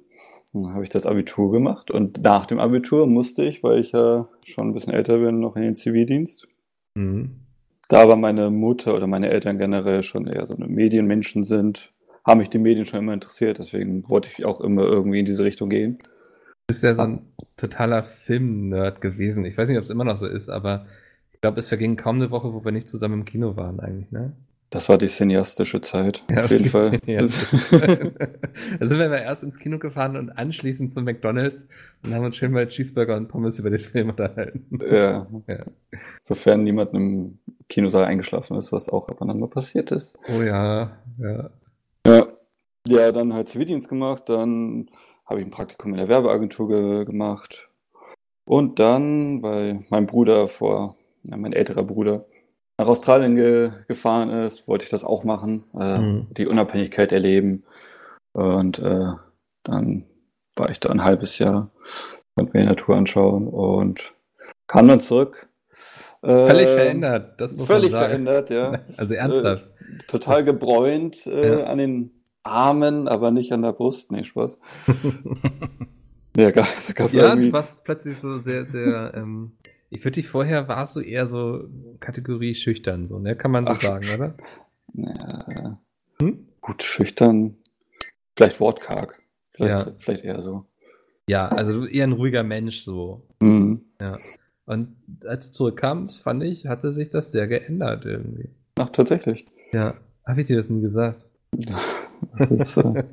Dann habe ich das Abitur gemacht und nach dem Abitur musste ich, weil ich ja schon ein bisschen älter bin, noch in den Zivildienst. Mhm. Da aber meine Mutter oder meine Eltern generell schon eher so eine Medienmenschen sind, haben mich die Medien schon immer interessiert, deswegen wollte ich auch immer irgendwie in diese Richtung gehen. Du bist ja so ein totaler Film-Nerd gewesen. Ich weiß nicht, ob es immer noch so ist, aber ich glaube, es verging kaum eine Woche, wo wir nicht zusammen im Kino waren eigentlich, ne? Das war die cineastische Zeit, Ja, auf jeden Fall. Da sind wir erst ins Kino gefahren und anschließend zum McDonalds und haben uns schön mal Cheeseburger und Pommes über den Film unterhalten. ja. Ja. Sofern niemand im Kinosaal eingeschlafen ist, was auch ab und an mal passiert ist. Oh ja, ja. Ja, ja dann halt Zivildienst gemacht, dann habe ich ein Praktikum in der Werbeagentur ge gemacht. Und dann, weil mein Bruder vor, ja, mein älterer Bruder, nach Australien ge gefahren ist, wollte ich das auch machen, äh, Mhm. die Unabhängigkeit erleben. Und äh, dann war ich da ein halbes Jahr, konnte mir die Natur anschauen und kam dann zurück. Völlig Ähm, verändert, das muss Völlig man sagen. verändert, ja. Also ernsthaft. Total Das- gebräunt äh, Ja. an den Armen, aber nicht an der Brust. Nee, Spaß. Ja, da gab es ja, irgendwie. warst plötzlich so sehr, sehr, ähm, ich würde dich vorher, warst du eher so Kategorie schüchtern, so, ne? Kann man so Ach, sagen, oder? Ja, Hm? gut, schüchtern. Vielleicht wortkarg. Vielleicht, Ja. vielleicht eher so. Ja, also eher ein ruhiger Mensch, so. Mhm. Und als du zurückkamst, fand ich, hatte sich das sehr geändert irgendwie. Ach, tatsächlich. Ja. Habe ich dir das nie gesagt? Das ist äh,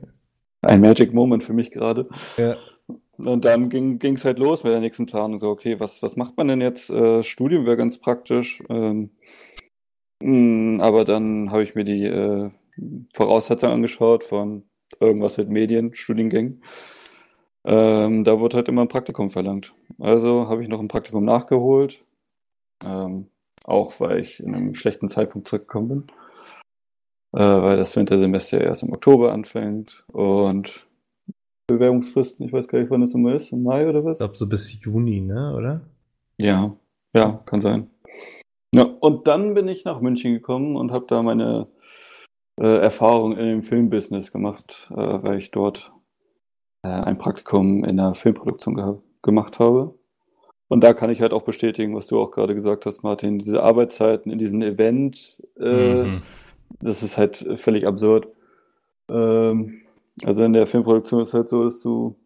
ein Magic Moment für mich gerade. Ja. Und dann ging es halt los mit der nächsten Planung. So, okay, was, was macht man denn jetzt? Äh, Studium wäre ganz praktisch. Ähm, mh, aber dann habe ich mir die äh, Voraussetzungen angeschaut von irgendwas mit Medien, Studiengängen. Ähm, da wurde halt immer ein Praktikum verlangt. Also habe ich noch ein Praktikum nachgeholt. Ähm, auch weil ich in einem schlechten Zeitpunkt zurückgekommen bin. Äh, weil das Wintersemester erst im Oktober anfängt. Und Bewerbungsfristen. Ich weiß gar nicht, wann das immer ist. Im Mai oder was? Ich glaube, so bis Juni, ne, oder? Ja, ja, kann sein. Ja, und dann bin ich nach München gekommen und habe da meine äh, Erfahrung in dem Filmbusiness gemacht, äh, weil ich dort äh, ein Praktikum in der Filmproduktion gemacht habe. Und da kann ich halt auch bestätigen, was du auch gerade gesagt hast, Martin, diese Arbeitszeiten in diesem Event, äh, mhm. das ist halt völlig absurd. Ähm, also in der Filmproduktion ist es halt so, dass du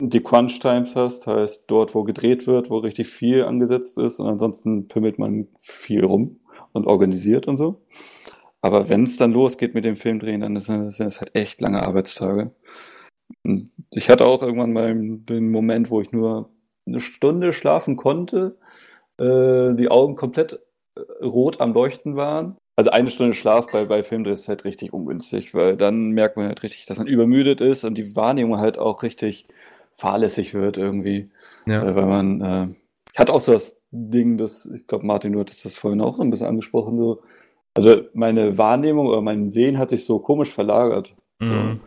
die Crunch Times hast, heißt dort, wo gedreht wird, wo richtig viel angesetzt ist und ansonsten pimmelt man viel rum und organisiert und so. Aber wenn es dann losgeht mit dem Filmdrehen, dann sind es halt echt lange Arbeitstage. Ich hatte auch irgendwann mal den Moment, wo ich nur eine Stunde schlafen konnte, äh, die Augen komplett äh, rot am Leuchten waren. Also eine Stunde Schlaf bei, bei Filmdreh ist halt richtig ungünstig, weil dann merkt man halt richtig, dass man übermüdet ist und die Wahrnehmung halt auch richtig fahrlässig wird irgendwie. Ja. Äh, weil man, äh, hatte auch so das Ding, dass, ich glaube, Martin, du hattest das vorhin auch so ein bisschen angesprochen, so, also meine Wahrnehmung oder mein Sehen hat sich so komisch verlagert. Mhm.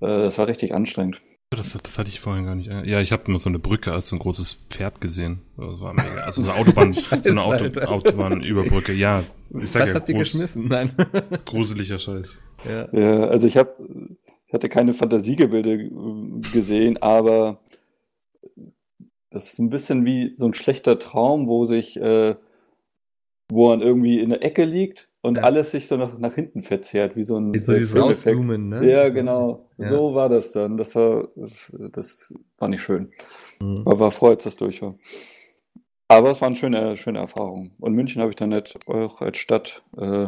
So. Äh, das war richtig anstrengend. Das, das hatte ich vorhin gar nicht. Ja, ich habe nur so eine Brücke als so ein großes Pferd gesehen. Das war mega. Also eine Autobahn, so eine Auto, Autobahnüberbrücke. Ja, ich sag Was ja, hat die geschmissen? Nein. Gruseliger Scheiß. Ja, ja also ich habe, ich hatte keine Fantasiegebilde gesehen, aber das ist ein bisschen wie so ein schlechter Traum, wo sich, äh, wo man irgendwie in der Ecke liegt und ja. alles sich so nach, nach hinten verzerrt, wie so ein so dieses Rauszoomen, ne? Ja, genau. Ja. So war das dann. Das war, das war nicht schön. Mhm. Aber war froh, als das durch war. Aber es war eine schöne, schöne Erfahrung. Und München habe ich dann nicht auch als Stadt äh,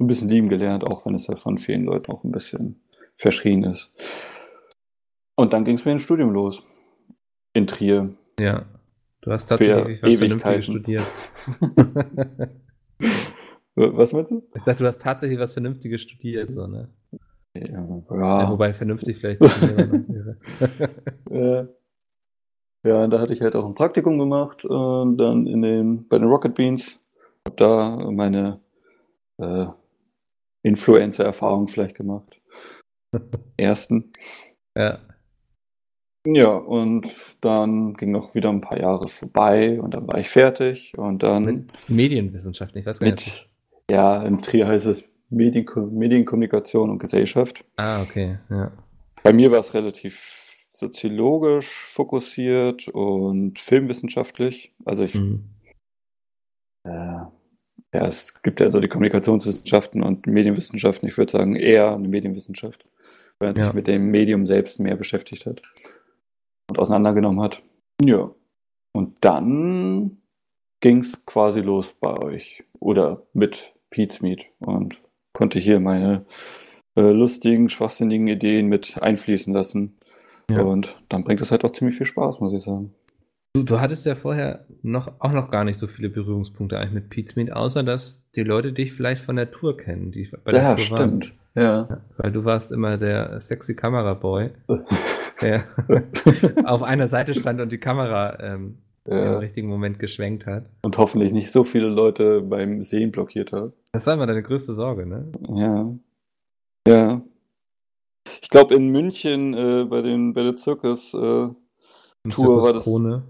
ein bisschen lieben gelernt, auch wenn es ja von vielen Leuten auch ein bisschen verschrien ist. Und dann ging es mir ins Studium los. In Trier. Ja. Du hast tatsächlich was Vernünftiges studiert. Was meinst du? Ich sag, du hast tatsächlich was Vernünftiges studiert, so, ne? Ja, ja. wobei vernünftig vielleicht ja. ja, und da hatte ich halt auch ein Praktikum gemacht und dann in den, bei den Rocket Beans. Hab da meine äh, Influencer-Erfahrung vielleicht gemacht. Ersten. Ja. Ja, und dann ging noch wieder ein paar Jahre vorbei und dann war ich fertig und dann. Mit Medienwissenschaften, ich weiß gar nicht. Ja, im Trier heißt es Medien Medienkommunikation und Gesellschaft. Ah, okay, ja. Bei mir war es relativ soziologisch fokussiert und filmwissenschaftlich. Also ich, mhm. äh, ja, es gibt ja so die Kommunikationswissenschaften und Medienwissenschaften. Ich würde sagen eher eine Medienwissenschaft, weil man ja. sich mit dem Medium selbst mehr beschäftigt hat und auseinandergenommen hat. Ja. Und dann ging es quasi los bei euch oder mit Pete's Meet und konnte hier meine äh, lustigen, schwachsinnigen Ideen mit einfließen lassen. Ja. Und dann bringt es halt auch ziemlich viel Spaß, muss ich sagen. Du, du hattest ja vorher noch, auch noch gar nicht so viele Berührungspunkte eigentlich mit Pete's Meet, außer dass die Leute dich vielleicht von der Tour kennen, die bei der ja, Tour stimmt. Waren. Ja. Weil du warst immer der sexy Kameraboy, der auf einer Seite stand und die Kamera ähm, ja. im richtigen Moment geschwenkt hat. Und hoffentlich nicht so viele Leute beim Sehen blockiert hat. Das war immer deine größte Sorge, ne? Ja. Ja. Ich glaube, in München äh, bei, den, bei der Zirkus äh, Tour war das. Krone.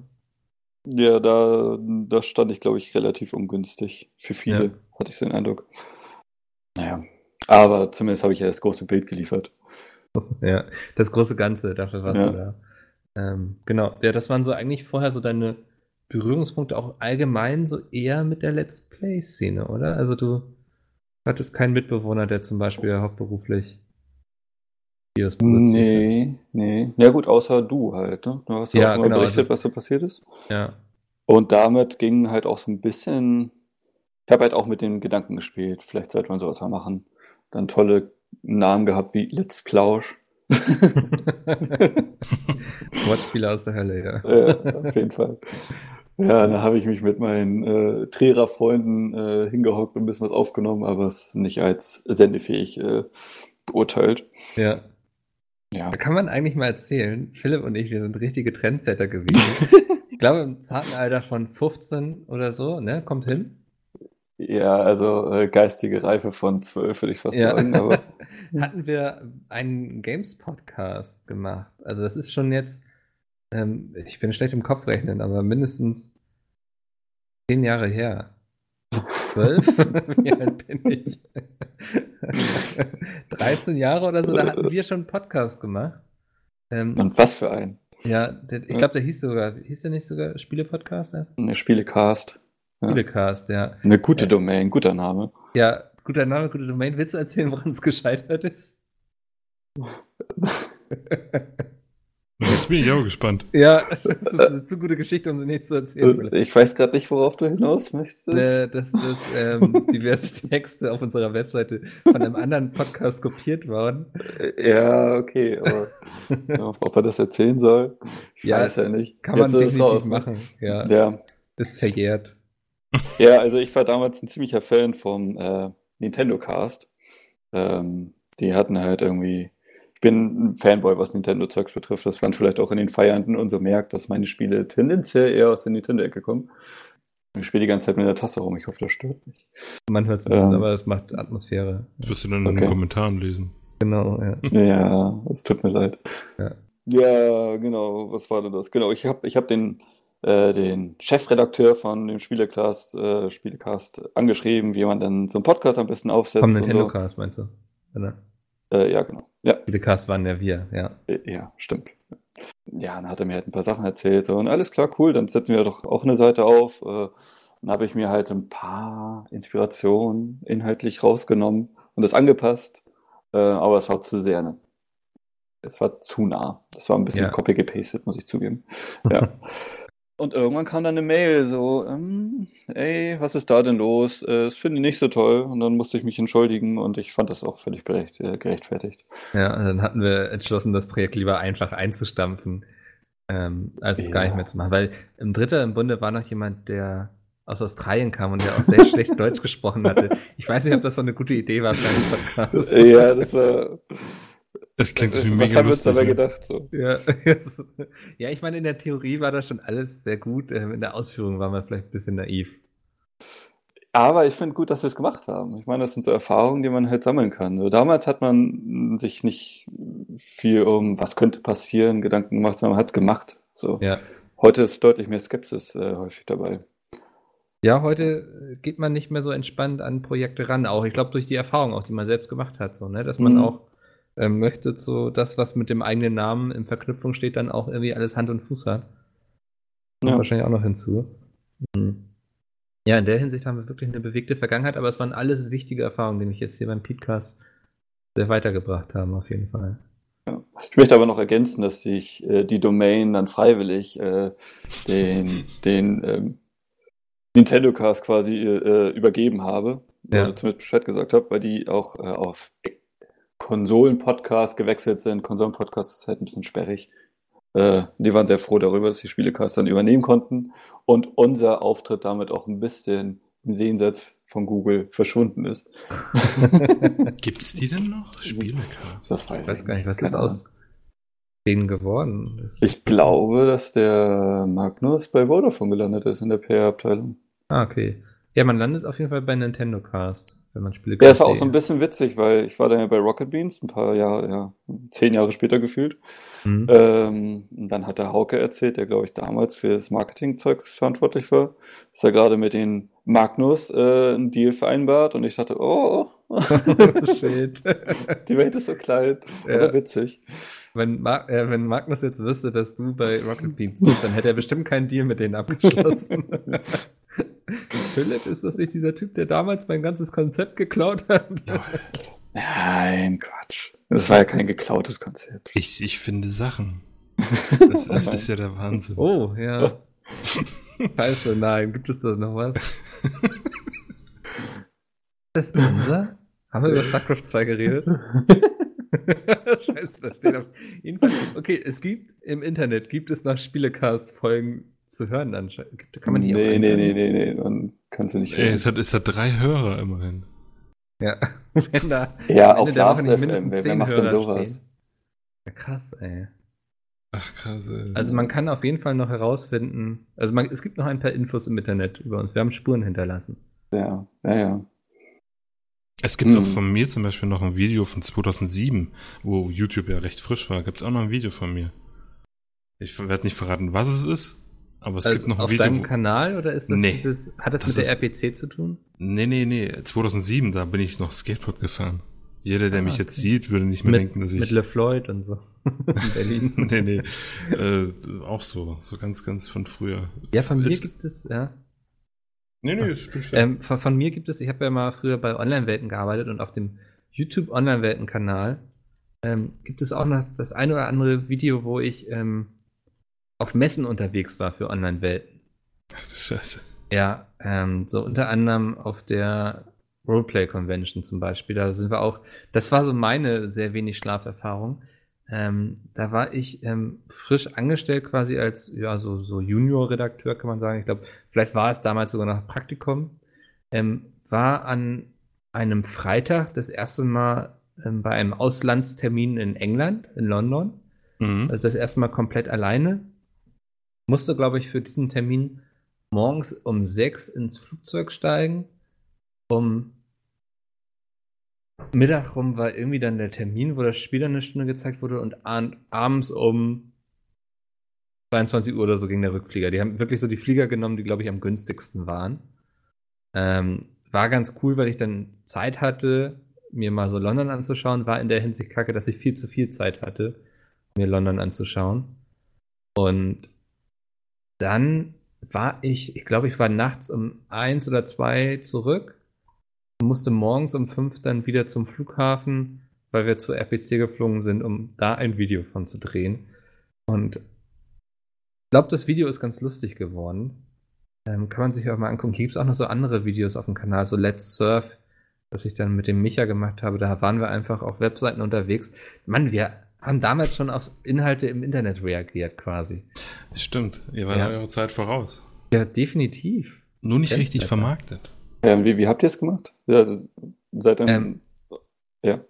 Ja, da, da stand ich, glaube ich, relativ ungünstig. Für viele, ja. hatte ich so den Eindruck. Naja. Aber zumindest habe ich ja das große Bild geliefert. Ja, das große Ganze, dafür warst ja. du da. Ähm, genau, ja, das waren so eigentlich vorher so deine Berührungspunkte auch allgemein so eher mit der Let's Play-Szene, oder? Also du hattest keinen Mitbewohner, der zum Beispiel hauptberuflich Videos produziert Nee, hat. nee. Ja gut, außer du halt, ne? Du hast ja, auch mal genau, berichtet, also, was so passiert ist. Ja. Und damit ging halt auch so ein bisschen, ich habe halt auch mit dem Gedanken gespielt, vielleicht sollte man sowas mal machen. Dann tolle Namen gehabt wie Let's Plausch. Wortspiele aus der Hölle, ja. ja. Auf jeden Fall. Ja, da habe ich mich mit meinen äh, Trierer-Freunden äh, hingehockt und ein bisschen was aufgenommen, aber es nicht als sendefähig äh, beurteilt. Ja. Ja. Da kann man eigentlich mal erzählen, Philipp und ich, wir sind richtige Trendsetter gewesen. ich glaube, im zarten Alter von 15 oder so, ne? Kommt hin. Ja, also äh, geistige Reife von 12, würde ich fast ja. sagen. Aber hatten wir einen Games-Podcast gemacht. Also das ist schon jetzt, ähm, ich bin schlecht im Kopf rechnen, aber mindestens zehn Jahre her. Zwölf? Wie alt bin ich? 13 Jahre oder so, da hatten wir schon einen Podcast gemacht. Ähm, Und was für ein? Ja, der, ich glaube, der hieß sogar, hieß der nicht sogar Spiele-Podcast? Ne, Spielecast. Ja. Spielecast, ja. Eine gute Domain, guter Name. Ja, guter Name, gute Domain. Willst du erzählen, woran es gescheitert ist? Jetzt bin ich auch gespannt. Ja, das ist eine zu gute Geschichte, um sie nicht zu erzählen. Ich weiß gerade nicht, worauf du hinaus möchtest. Äh, dass, dass ähm, diverse Texte auf unserer Webseite von einem anderen Podcast kopiert waren. Ja, okay, aber ob er das erzählen soll, ich ja, weiß ja nicht. Kann Jetzt man definitiv raus, ne? machen. Ja. ja. Ist verjährt. Ja, also ich war damals ein ziemlicher Fan vom äh, Nintendo Cast. Ähm, die hatten halt irgendwie bin ein Fanboy, was Nintendo-Zeugs betrifft. Das man vielleicht auch in den Feiernden und so merkt, dass meine Spiele tendenziell eher aus der Nintendo-Ecke kommen. Ich spiele die ganze Zeit mit der Tasse rum. Ich hoffe, das stört nicht. Man hört es nicht, ähm, aber es macht Atmosphäre. Das wirst du dann okay. in den Kommentaren lesen. Genau, ja. Ja, es tut mir leid. Ja. ja, genau. Was war denn das? Genau, ich habe ich hab den, äh, den Chefredakteur von dem Spielecast, äh, Spielecast angeschrieben, wie man dann so einen Podcast am besten aufsetzt. Vom Nintendo-Cast, so. meinst du? Oder? Äh, ja, genau. Ja. Cast waren ja wir, ja. Äh, ja, stimmt. Ja, dann hat er mir halt ein paar Sachen erzählt. Und alles klar, cool, dann setzen wir doch auch eine Seite auf. Äh, dann habe ich mir halt ein paar Inspirationen inhaltlich rausgenommen und das angepasst. Äh, aber es war zu sehr, ne? Es war zu nah. Das war ein bisschen ja. copy-gepastet, muss ich zugeben. Ja. Und irgendwann kam dann eine Mail so, ähm, ey, was ist da denn los? Äh, das finde ich nicht so toll. Und dann musste ich mich entschuldigen und ich fand das auch völlig äh, gerechtfertigt. Ja, und dann hatten wir entschlossen, das Projekt lieber einfach einzustampfen, ähm, als es ja. gar nicht mehr zu machen. Weil im Dritter im Bunde war noch jemand, der aus Australien kam und der auch sehr schlecht Deutsch gesprochen hatte. Ich weiß nicht, ob das so eine gute Idee war für einen Podcast. Ja, das war es klingt wie mega Was haben wir uns dabei ne? gedacht? So. Ja, ja, ich meine, in der Theorie war das schon alles sehr gut. Ähm, in der Ausführung waren wir vielleicht ein bisschen naiv. Aber ich finde gut, dass wir es gemacht haben. Ich meine, das sind so Erfahrungen, die man halt sammeln kann. So, damals hat man sich nicht viel um, was könnte passieren, Gedanken gemacht, sondern man hat es gemacht. So. Ja. Heute ist deutlich mehr Skepsis äh, häufig dabei. Ja, heute geht man nicht mehr so entspannt an Projekte ran. Auch, ich glaube, durch die Erfahrung auch, die man selbst gemacht hat, so, ne? dass man mhm. auch ähm, möchte, so das, was mit dem eigenen Namen in Verknüpfung steht, dann auch irgendwie alles Hand und Fuß hat. Ja. wahrscheinlich auch noch hinzu. Mhm. Ja, in der Hinsicht haben wir wirklich eine bewegte Vergangenheit, aber es waren alles wichtige Erfahrungen, die mich jetzt hier beim Podcast sehr weitergebracht haben, auf jeden Fall. Ja. Ich möchte aber noch ergänzen, dass ich äh, die Domain dann freiwillig äh, den, den ähm, Nintendo Cast quasi äh, übergeben habe, ja. oder zumindest Bescheid gesagt habe, weil die auch äh, auf Konsolen-Podcast gewechselt sind. Konsolen-Podcast ist halt ein bisschen sperrig. Äh, die waren sehr froh darüber, dass die Spielecast dann übernehmen konnten und unser Auftritt damit auch ein bisschen im Sehensatz von Google verschwunden ist. Gibt es die denn noch? Spielecast? Das weiß ich weiß gar nicht, was ist aus denen geworden? Ich glaube, dass der Magnus bei Vodafone gelandet ist in der PR-Abteilung. Ah, okay. Ja, man landet auf jeden Fall bei Nintendo Cast wenn man Spiele Ja, ist auch so ein bisschen witzig, weil ich war dann ja bei Rocket Beans ein paar Jahre, ja, zehn Jahre später gefühlt. Mhm. Ähm, dann hat der Hauke erzählt, der glaube ich damals für das Marketingzeugs verantwortlich war, dass er gerade mit den Magnus äh, einen Deal vereinbart und ich dachte, oh, shit. Die Welt ist so klein, ja. aber witzig. Wenn, Mar äh, wenn Magnus jetzt wüsste, dass du bei Rocket Beans sitzt, dann hätte er bestimmt keinen Deal mit denen abgeschlossen. Philipp, ist das nicht dieser Typ, der damals mein ganzes Konzept geklaut hat? Nein, Quatsch. Das war ja kein geklautes Konzept. Ich, ich finde Sachen. Das ist, ist ja der Wahnsinn. Oh, ja. Scheiße, nein, gibt es da noch was? Das ist unser? Haben wir über StarCraft 2 geredet? Scheiße, da steht auf jeden Fall. Okay, es gibt im Internet, gibt es noch Spielecast-Folgen zu hören dann. Kann man die nee, nee, nee, nee, nee, dann kannst du nicht hören. Ey, es hat, es hat drei Hörer immerhin. Ja, wenn da ja auf Last FM, wer, wer macht denn sowas? Stehen. Ja, krass, ey. Ach krass, ey. Also man kann auf jeden Fall noch herausfinden, also man, es gibt noch ein paar Infos im Internet über uns. Wir haben Spuren hinterlassen. Ja, ja, ja. Es gibt hm. auch von mir zum Beispiel noch ein Video von 2007, wo YouTube ja recht frisch war. Gibt es auch noch ein Video von mir. Ich werde nicht verraten, was es ist, aber es also gibt noch ein auf Video. Auf deinem Kanal oder ist das nee, dieses, hat das, das mit der RPC zu tun? Nee, nee, nee. 2007, da bin ich noch Skateboard gefahren. Jeder, der ah, mich okay. jetzt sieht, würde nicht mehr mit, denken, dass ich. Mit LeFloid und so. In Berlin. nee, nee. Äh, auch so. So ganz, ganz von früher. Ja, von mir gibt es, ja. Nee, nee, ist bestimmt. Ähm, von, von, mir gibt es, ich habe ja mal früher bei Online-Welten gearbeitet und auf dem YouTube Online-Welten-Kanal ähm, gibt es auch noch das ein oder andere Video, wo ich ähm, auf Messen unterwegs war für Online-Welten. Ach du Scheiße. Ja, ähm, so unter anderem auf der Roleplay Convention zum Beispiel. Da sind wir auch, das war so meine sehr wenig Schlaferfahrung. Ähm, da war ich ähm, frisch angestellt quasi als ja so, so Junior-Redakteur, kann man sagen. Ich glaube, vielleicht war es damals sogar noch Praktikum. Ähm, war an einem Freitag das erste Mal ähm, bei einem Auslandstermin in England, in London. Mhm. Also das erste Mal komplett alleine. Musste, glaube ich, für diesen Termin morgens um sechs ins Flugzeug steigen um Mittag rum war irgendwie dann der Termin, wo das Spiel dann eine Stunde gezeigt wurde und abends um 22 Uhr oder so ging der Rückflieger. Die haben wirklich so die Flieger genommen, die, glaube ich, am günstigsten waren. Ähm, war ganz cool, weil ich dann Zeit hatte, mir mal so London anzuschauen. War in der Hinsicht kacke, dass ich viel zu viel Zeit hatte, mir London anzuschauen. Und dann war ich, ich glaube, ich war nachts um eins oder zwei zurück musste morgens um fünf dann wieder zum Flughafen, weil wir zur RPC geflogen sind, um da ein Video von zu drehen. Und ich glaube, das Video ist ganz lustig geworden. Ähm, kann man sich auch mal angucken. Gibt es auch noch so andere Videos auf dem Kanal, so Let's Surf, was ich dann mit dem Micha gemacht habe. Da waren wir einfach auf Webseiten unterwegs. Mann, wir haben damals schon auf Inhalte im Internet reagiert quasi. Stimmt, ihr wart ja. eure Zeit voraus. Ja, definitiv. Nur nicht richtig vermarktet. Ja, wie, wie habt ihr es gemacht? Ja, seit dann. Ähm, ja.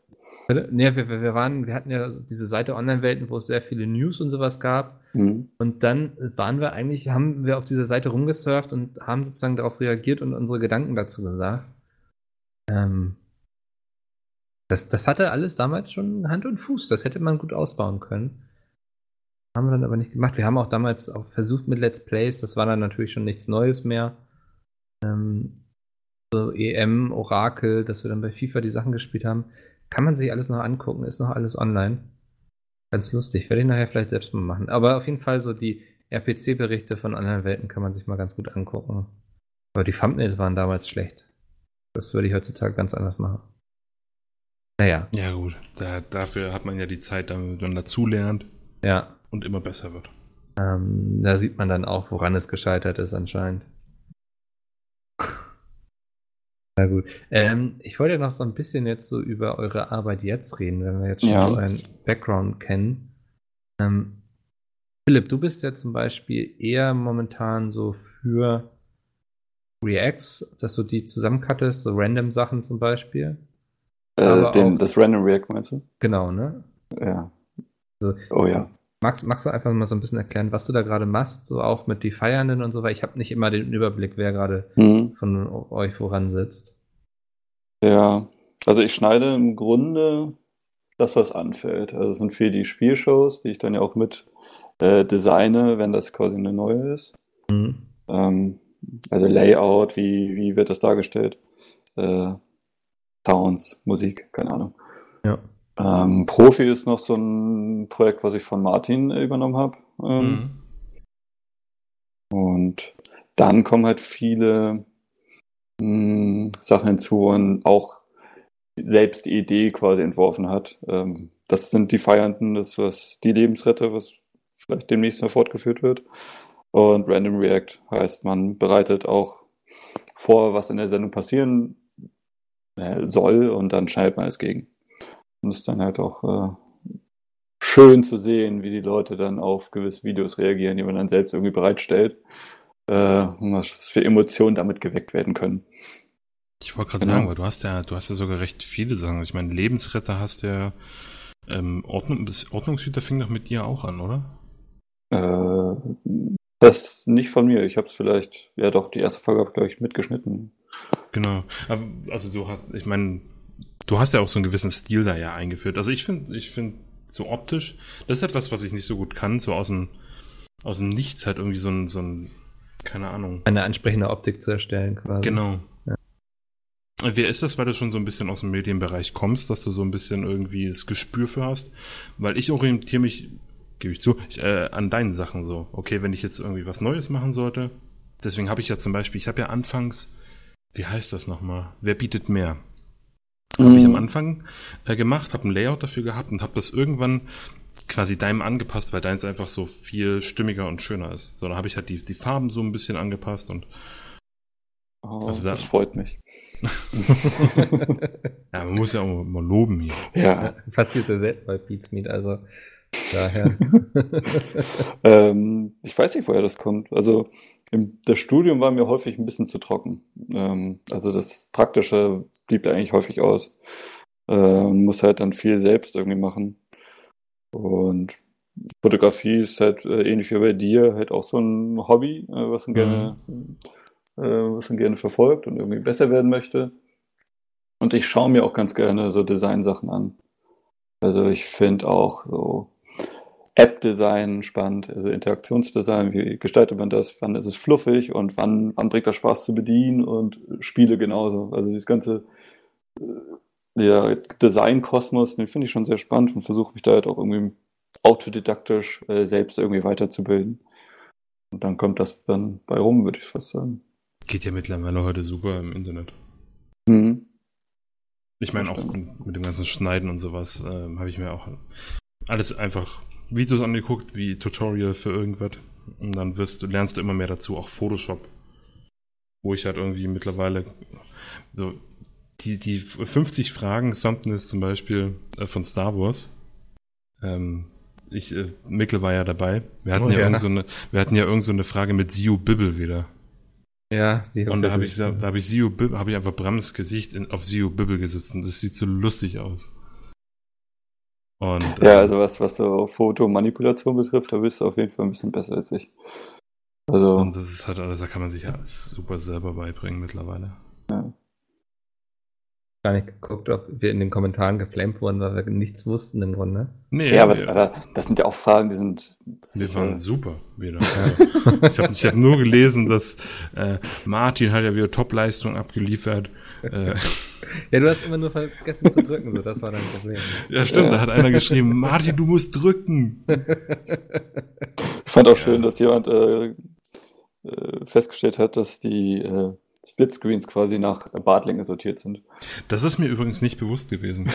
Nee, wir, wir, waren, wir hatten ja diese Seite Online-Welten, wo es sehr viele News und sowas gab. Mhm. Und dann waren wir eigentlich, haben wir auf dieser Seite rumgesurft und haben sozusagen darauf reagiert und unsere Gedanken dazu gesagt. Ähm, das, das hatte alles damals schon Hand und Fuß. Das hätte man gut ausbauen können. Haben wir dann aber nicht gemacht. Wir haben auch damals auch versucht mit Let's Plays. Das war dann natürlich schon nichts Neues mehr. Ähm, so EM, Orakel, dass wir dann bei FIFA die Sachen gespielt haben. Kann man sich alles noch angucken, ist noch alles online. Ganz lustig, werde ich nachher vielleicht selbst mal machen. Aber auf jeden Fall so die RPC-Berichte von anderen Welten kann man sich mal ganz gut angucken. Aber die Thumbnails waren damals schlecht. Das würde ich heutzutage ganz anders machen. Naja. Ja, gut. Da, dafür hat man ja die Zeit, damit man dazulernt. Ja. Und immer besser wird. Ähm, da sieht man dann auch, woran es gescheitert ist, anscheinend. Na gut. Ähm, ich wollte noch so ein bisschen jetzt so über eure Arbeit jetzt reden, wenn wir jetzt schon ja. so einen Background kennen. Ähm, Philipp, du bist ja zum Beispiel eher momentan so für Reacts, dass du die zusammencuttest, so random Sachen zum Beispiel. Äh, den, auch, das Random React meinst du? Genau, ne? Ja. Also, oh ja. Magst, magst du einfach mal so ein bisschen erklären, was du da gerade machst, so auch mit die Feiernden und so, weil ich habe nicht immer den Überblick, wer gerade mhm. von euch voran sitzt. Ja, also ich schneide im Grunde das, was anfällt. Also es sind viel die Spielshows, die ich dann ja auch mit äh, designe, wenn das quasi eine neue ist. Mhm. Ähm, also Layout, wie, wie wird das dargestellt? Äh, Sounds, Musik, keine Ahnung. Ja. Ähm, Profi ist noch so ein Projekt, was ich von Martin übernommen habe. Ähm, mhm. Und dann kommen halt viele mh, hm, Sachen hinzu und auch selbst die Idee quasi entworfen hat. Ähm, das sind die Feiernden, das was die Lebensretter, was vielleicht demnächst mal fortgeführt wird. Und Random React heißt, man bereitet auch vor, was in der Sendung passieren soll und dann schneidet man es gegen. Und es ist dann halt auch äh, schön zu sehen, wie die Leute dann auf gewisse Videos reagieren, die man dann selbst irgendwie bereitstellt, äh, was für Emotionen damit geweckt werden können. Ich wollte gerade genau. sagen, weil du hast ja, du hast ja sogar recht viele Sachen. Ich meine, Lebensretter hast ja ähm, Ordnung, Ordnungshüter fing doch mit dir auch an, oder? Äh, das nicht von mir. Ich habe es vielleicht, ja doch, die erste Folge habe ich, glaube ich, mitgeschnitten. Genau. Also du hast, ich meine, du hast ja auch so einen gewissen Stil da ja eingeführt. Also ich finde, ich finde so optisch, das ist etwas, was ich nicht so gut kann, so aus dem, aus dem Nichts halt irgendwie so ein, so ein, keine Ahnung. Eine ansprechende Optik zu erstellen quasi. Genau. Ja. Wer ist das, weil du schon so ein bisschen aus dem Medienbereich kommst, dass du so ein bisschen irgendwie das Gespür für hast? Weil ich orientiere mich, gebe ich zu, ich, äh, an deinen Sachen so. Okay, wenn ich jetzt irgendwie was Neues machen sollte, deswegen habe ich ja zum Beispiel, ich habe ja anfangs, wie heißt das nochmal? Wer bietet mehr? Mhm. Habe ich am Anfang äh, gemacht, habe ein Layout dafür gehabt und habe das irgendwann quasi deinem angepasst, weil deins einfach so viel stimmiger und schöner ist. So, da habe ich halt die, die Farben so ein bisschen angepasst und oh, also da, das freut mich. ja, man muss ja auch mal loben hier. Ja. Passiert ja selten bei Beatsmeet, also daher. ähm, ich weiß nicht, woher das kommt. Also das Studium war mir häufig ein bisschen zu trocken. Ähm, also das Praktische blieb eigentlich häufig aus. Äh, muss halt dann viel selbst irgendwie machen. Und Fotografie ist halt äh, ähnlich wie bei dir halt auch so ein Hobby, äh, was man gerne, mhm. was man gerne verfolgt und irgendwie besser werden möchte. Und ich schaue mir auch ganz gerne so Designsachen an. Also ich finde auch so App-Design spannend, also Interaktionsdesign, wie gestaltet man das, wann ist es fluffig und wann, wann bringt das Spaß zu bedienen und Spiele genauso. Also dieses ganze äh, ja, Design-Kosmos, den finde ich schon sehr spannend und versuche mich da halt auch irgendwie autodidaktisch äh, selbst irgendwie weiterzubilden. Und dann kommt das dann bei rum, würde ich fast sagen. Geht ja mittlerweile heute super im Internet. Mhm. Ich meine, auch mit dem ganzen Schneiden und sowas äh, habe ich mir auch alles einfach Videos angeguckt, wie Tutorial für irgendwas. Und dann wirst du, lernst du immer mehr dazu, auch Photoshop. Wo ich halt irgendwie mittlerweile so die, die 50 Fragen Thumbnails zum Beispiel äh, von Star Wars. Ähm, ich, äh, Mikkel war ja dabei. Wir hatten oh, ja, ja irgend so eine, wir hatten ja irgend so eine Frage mit Sio Bibble wieder. Ja, Sio Und da habe ich, da habe ich Sio Bibble, habe ich einfach Brams Gesicht in, auf Sio Bibble gesetzt und das sieht so lustig aus. Und, ja, ähm, also was, was so Fotomanipulation betrifft, da bist du auf jeden Fall ein bisschen besser als ich. Also. Und das ist halt alles, da kann man sich ja super selber beibringen mittlerweile. Ja. Gar nicht geguckt, ob wir in den Kommentaren geflammt wurden, weil wir nichts wussten im Grunde. Nee, ja, aber, ja. aber das sind ja auch Fragen, die sind. Wir waren ja super wieder. ich habe hab nur gelesen, dass äh, Martin hat ja wieder Topleistung abgeliefert. Äh, ja, du hast immer nur vergessen zu drücken, so das war dein Problem. Ja, stimmt, da hat einer geschrieben, Martin, du musst drücken. Ich fand auch ja. schön, dass jemand äh, äh, festgestellt hat, dass die äh, Splitscreens quasi nach Bartlänge sortiert sind. Das ist mir übrigens nicht bewusst gewesen.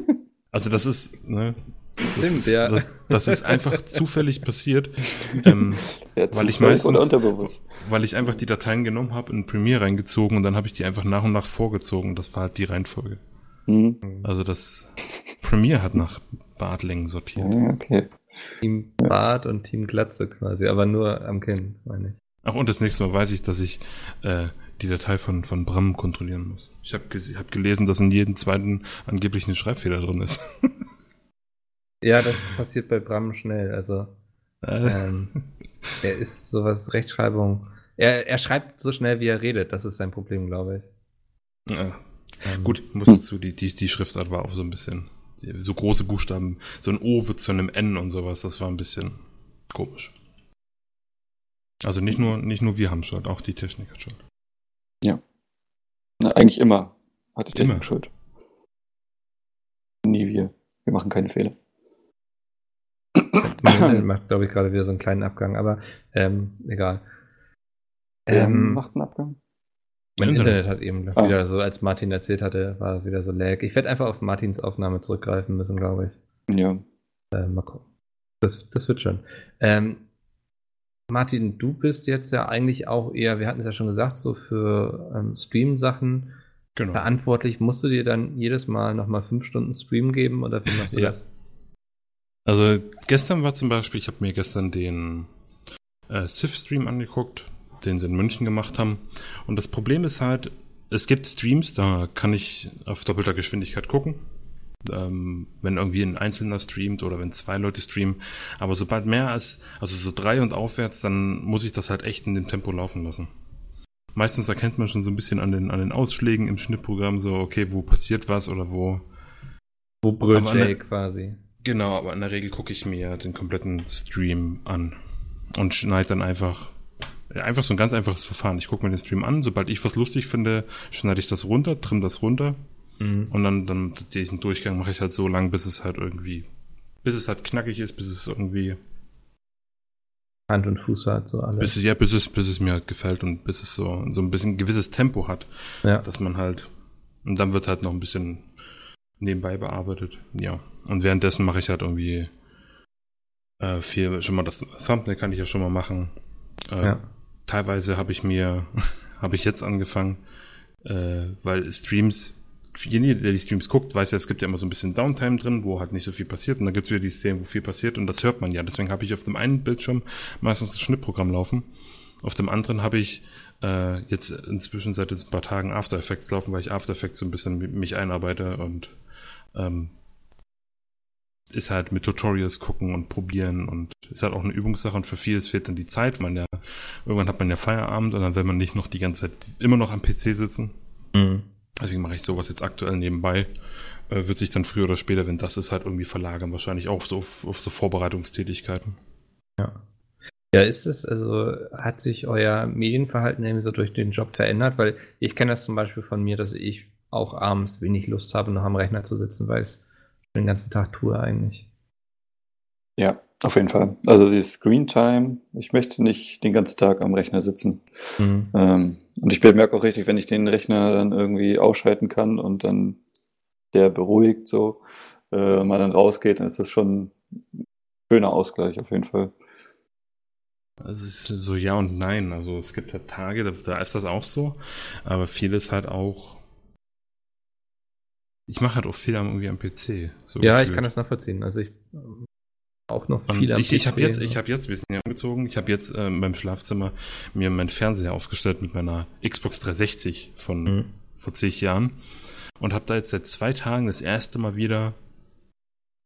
also das ist, ne, das, Stimmt, ist, ja. das, das, ist einfach zufällig passiert, ähm, ja, weil ich meistens, weil ich einfach die Dateien genommen habe, in Premiere reingezogen und dann habe ich die einfach nach und nach vorgezogen. Das war halt die Reihenfolge. Mhm. Also das Premiere hat nach Bartlängen sortiert. Okay. Team Bart und Team Glatze quasi, aber nur am Kinn, meine ich. Ach, und das nächste Mal weiß ich, dass ich äh, die Datei von, von Bram kontrollieren muss. Ich habe hab gelesen, dass in jedem zweiten angeblich eine Schreibfehler drin ist. Ja, das passiert bei Bram schnell. Also ähm, er ist sowas Rechtschreibung. Er, er schreibt so schnell, wie er redet. Das ist sein Problem, glaube ich. Ja. Ähm, Gut, muss dazu, die, die, die Schriftart war auch so ein bisschen. So große Buchstaben, so ein O wird zu einem N und sowas, das war ein bisschen komisch. Also nicht nur, nicht nur wir haben Schuld, auch die Technik hat Schuld. Ja. Na, eigentlich immer hat die Technik immer. Schuld. Nie wir. Wir machen keine Fehler. macht, glaube ich, gerade wieder so einen kleinen Abgang, aber ähm, egal. Ähm, macht einen Abgang? Mein Internet, Internet hat eben ah. wieder so, als Martin erzählt hatte, war es wieder so lag. Ich werde einfach auf Martins Aufnahme zurückgreifen müssen, glaube ich. Ja. Äh, mal gucken. Das, das wird schon. Ähm, Martin, du bist jetzt ja eigentlich auch eher, wir hatten es ja schon gesagt, so für ähm, Stream-Sachen genau. verantwortlich. Musst du dir dann jedes Mal nochmal fünf Stunden Stream geben oder wie machst du ja. das? Also gestern war zum Beispiel, ich habe mir gestern den äh, Sif-Stream angeguckt, den sie in München gemacht haben. Und das Problem ist halt, es gibt Streams, da kann ich auf doppelter Geschwindigkeit gucken. Ähm, wenn irgendwie ein Einzelner streamt oder wenn zwei Leute streamen. Aber sobald mehr als, also so drei und aufwärts, dann muss ich das halt echt in dem Tempo laufen lassen. meistens erkennt man schon so ein bisschen an den, an den Ausschlägen im Schnittprogramm so, okay, wo passiert was oder wo. Wo brüllt Jay quasi. Genau, aber in der Regel gucke ich mir den kompletten Stream an und schneide dann einfach einfach so ein ganz einfaches Verfahren. Ich gucke mir den Stream an, sobald ich was lustig finde, schneide ich das runter, trimm das runter Mhm. und dann, dann diesen Durchgang mache ich halt so lang, bis es halt irgendwie, bis es halt knackig ist, bis es irgendwie, Hand und Fuß hat so alles. bis es, ja, bis es, bis es mir halt gefällt und bis es so, so ein bisschen gewisses Tempo hat, ja. dass man halt, und dann wird halt noch ein bisschen nebenbei bearbeitet. Ja. Und währenddessen mache ich halt irgendwie äh, viel, schon mal das Thumbnail kann ich ja schon mal machen. Äh, ja. teilweise habe ich mir, habe ich jetzt angefangen, äh, weil Streams, jeder, der die Streams guckt, weiß ja, es gibt ja immer so ein bisschen Downtime drin, wo halt nicht so viel passiert und dann gibt es wieder die Szenen, wo viel passiert und das hört man ja. Deswegen habe ich auf dem einen Bildschirm meistens das Schnittprogramm laufen. Auf dem anderen habe ich äh, jetzt inzwischen seit jetzt ein paar Tagen After Effects laufen, weil ich After Effects so ein bisschen mich einarbeite und ähm, ist halt mit Tutorials gucken und probieren und ist halt auch eine Übungssache und für vieles fehlt dann die Zeit. Man ja, irgendwann hat man ja Feierabend und dann will man nicht noch die ganze Zeit immer noch am PC sitzen. Mhm. Deswegen mache ich sowas jetzt aktuell nebenbei. Äh, wird sich dann früher oder später, wenn das ist, halt irgendwie verlagern, wahrscheinlich auch so auf, auf so Vorbereitungstätigkeiten. Ja. Ja, ist es, also hat sich euer Medienverhalten irgendwie so durch den Job verändert? Weil ich kenne das zum Beispiel von mir, dass ich auch abends wenig Lust habe, noch am Rechner zu sitzen, weil ich es den ganzen Tag tue eigentlich. Ja, auf jeden Fall. Also die Screen Time, ich möchte nicht den ganzen Tag am Rechner sitzen. Mhm. Ähm, und ich bemerke auch richtig, wenn ich den Rechner dann irgendwie ausschalten kann und dann der beruhigt so, äh, mal dann rausgeht, dann ist das schon ein schöner Ausgleich auf jeden Fall. Also es ist so ja und nein. Also es gibt halt Tage, da, da ist das auch so, aber vieles halt auch. Ich mache halt auch viel am, irgendwie am PC. So Ja, ich gefühlt. kann das nachvollziehen. Also ich auch noch viel am ich, ich habe PC, jetzt, ich habe jetzt, wir sind ja umgezogen, ich habe jetzt ähm, beim Schlafzimmer mir meinen Fernseher aufgestellt mit meiner Xbox 360 von Mhm. vor zig Jahren und habe da jetzt seit zwei Tagen das erste Mal wieder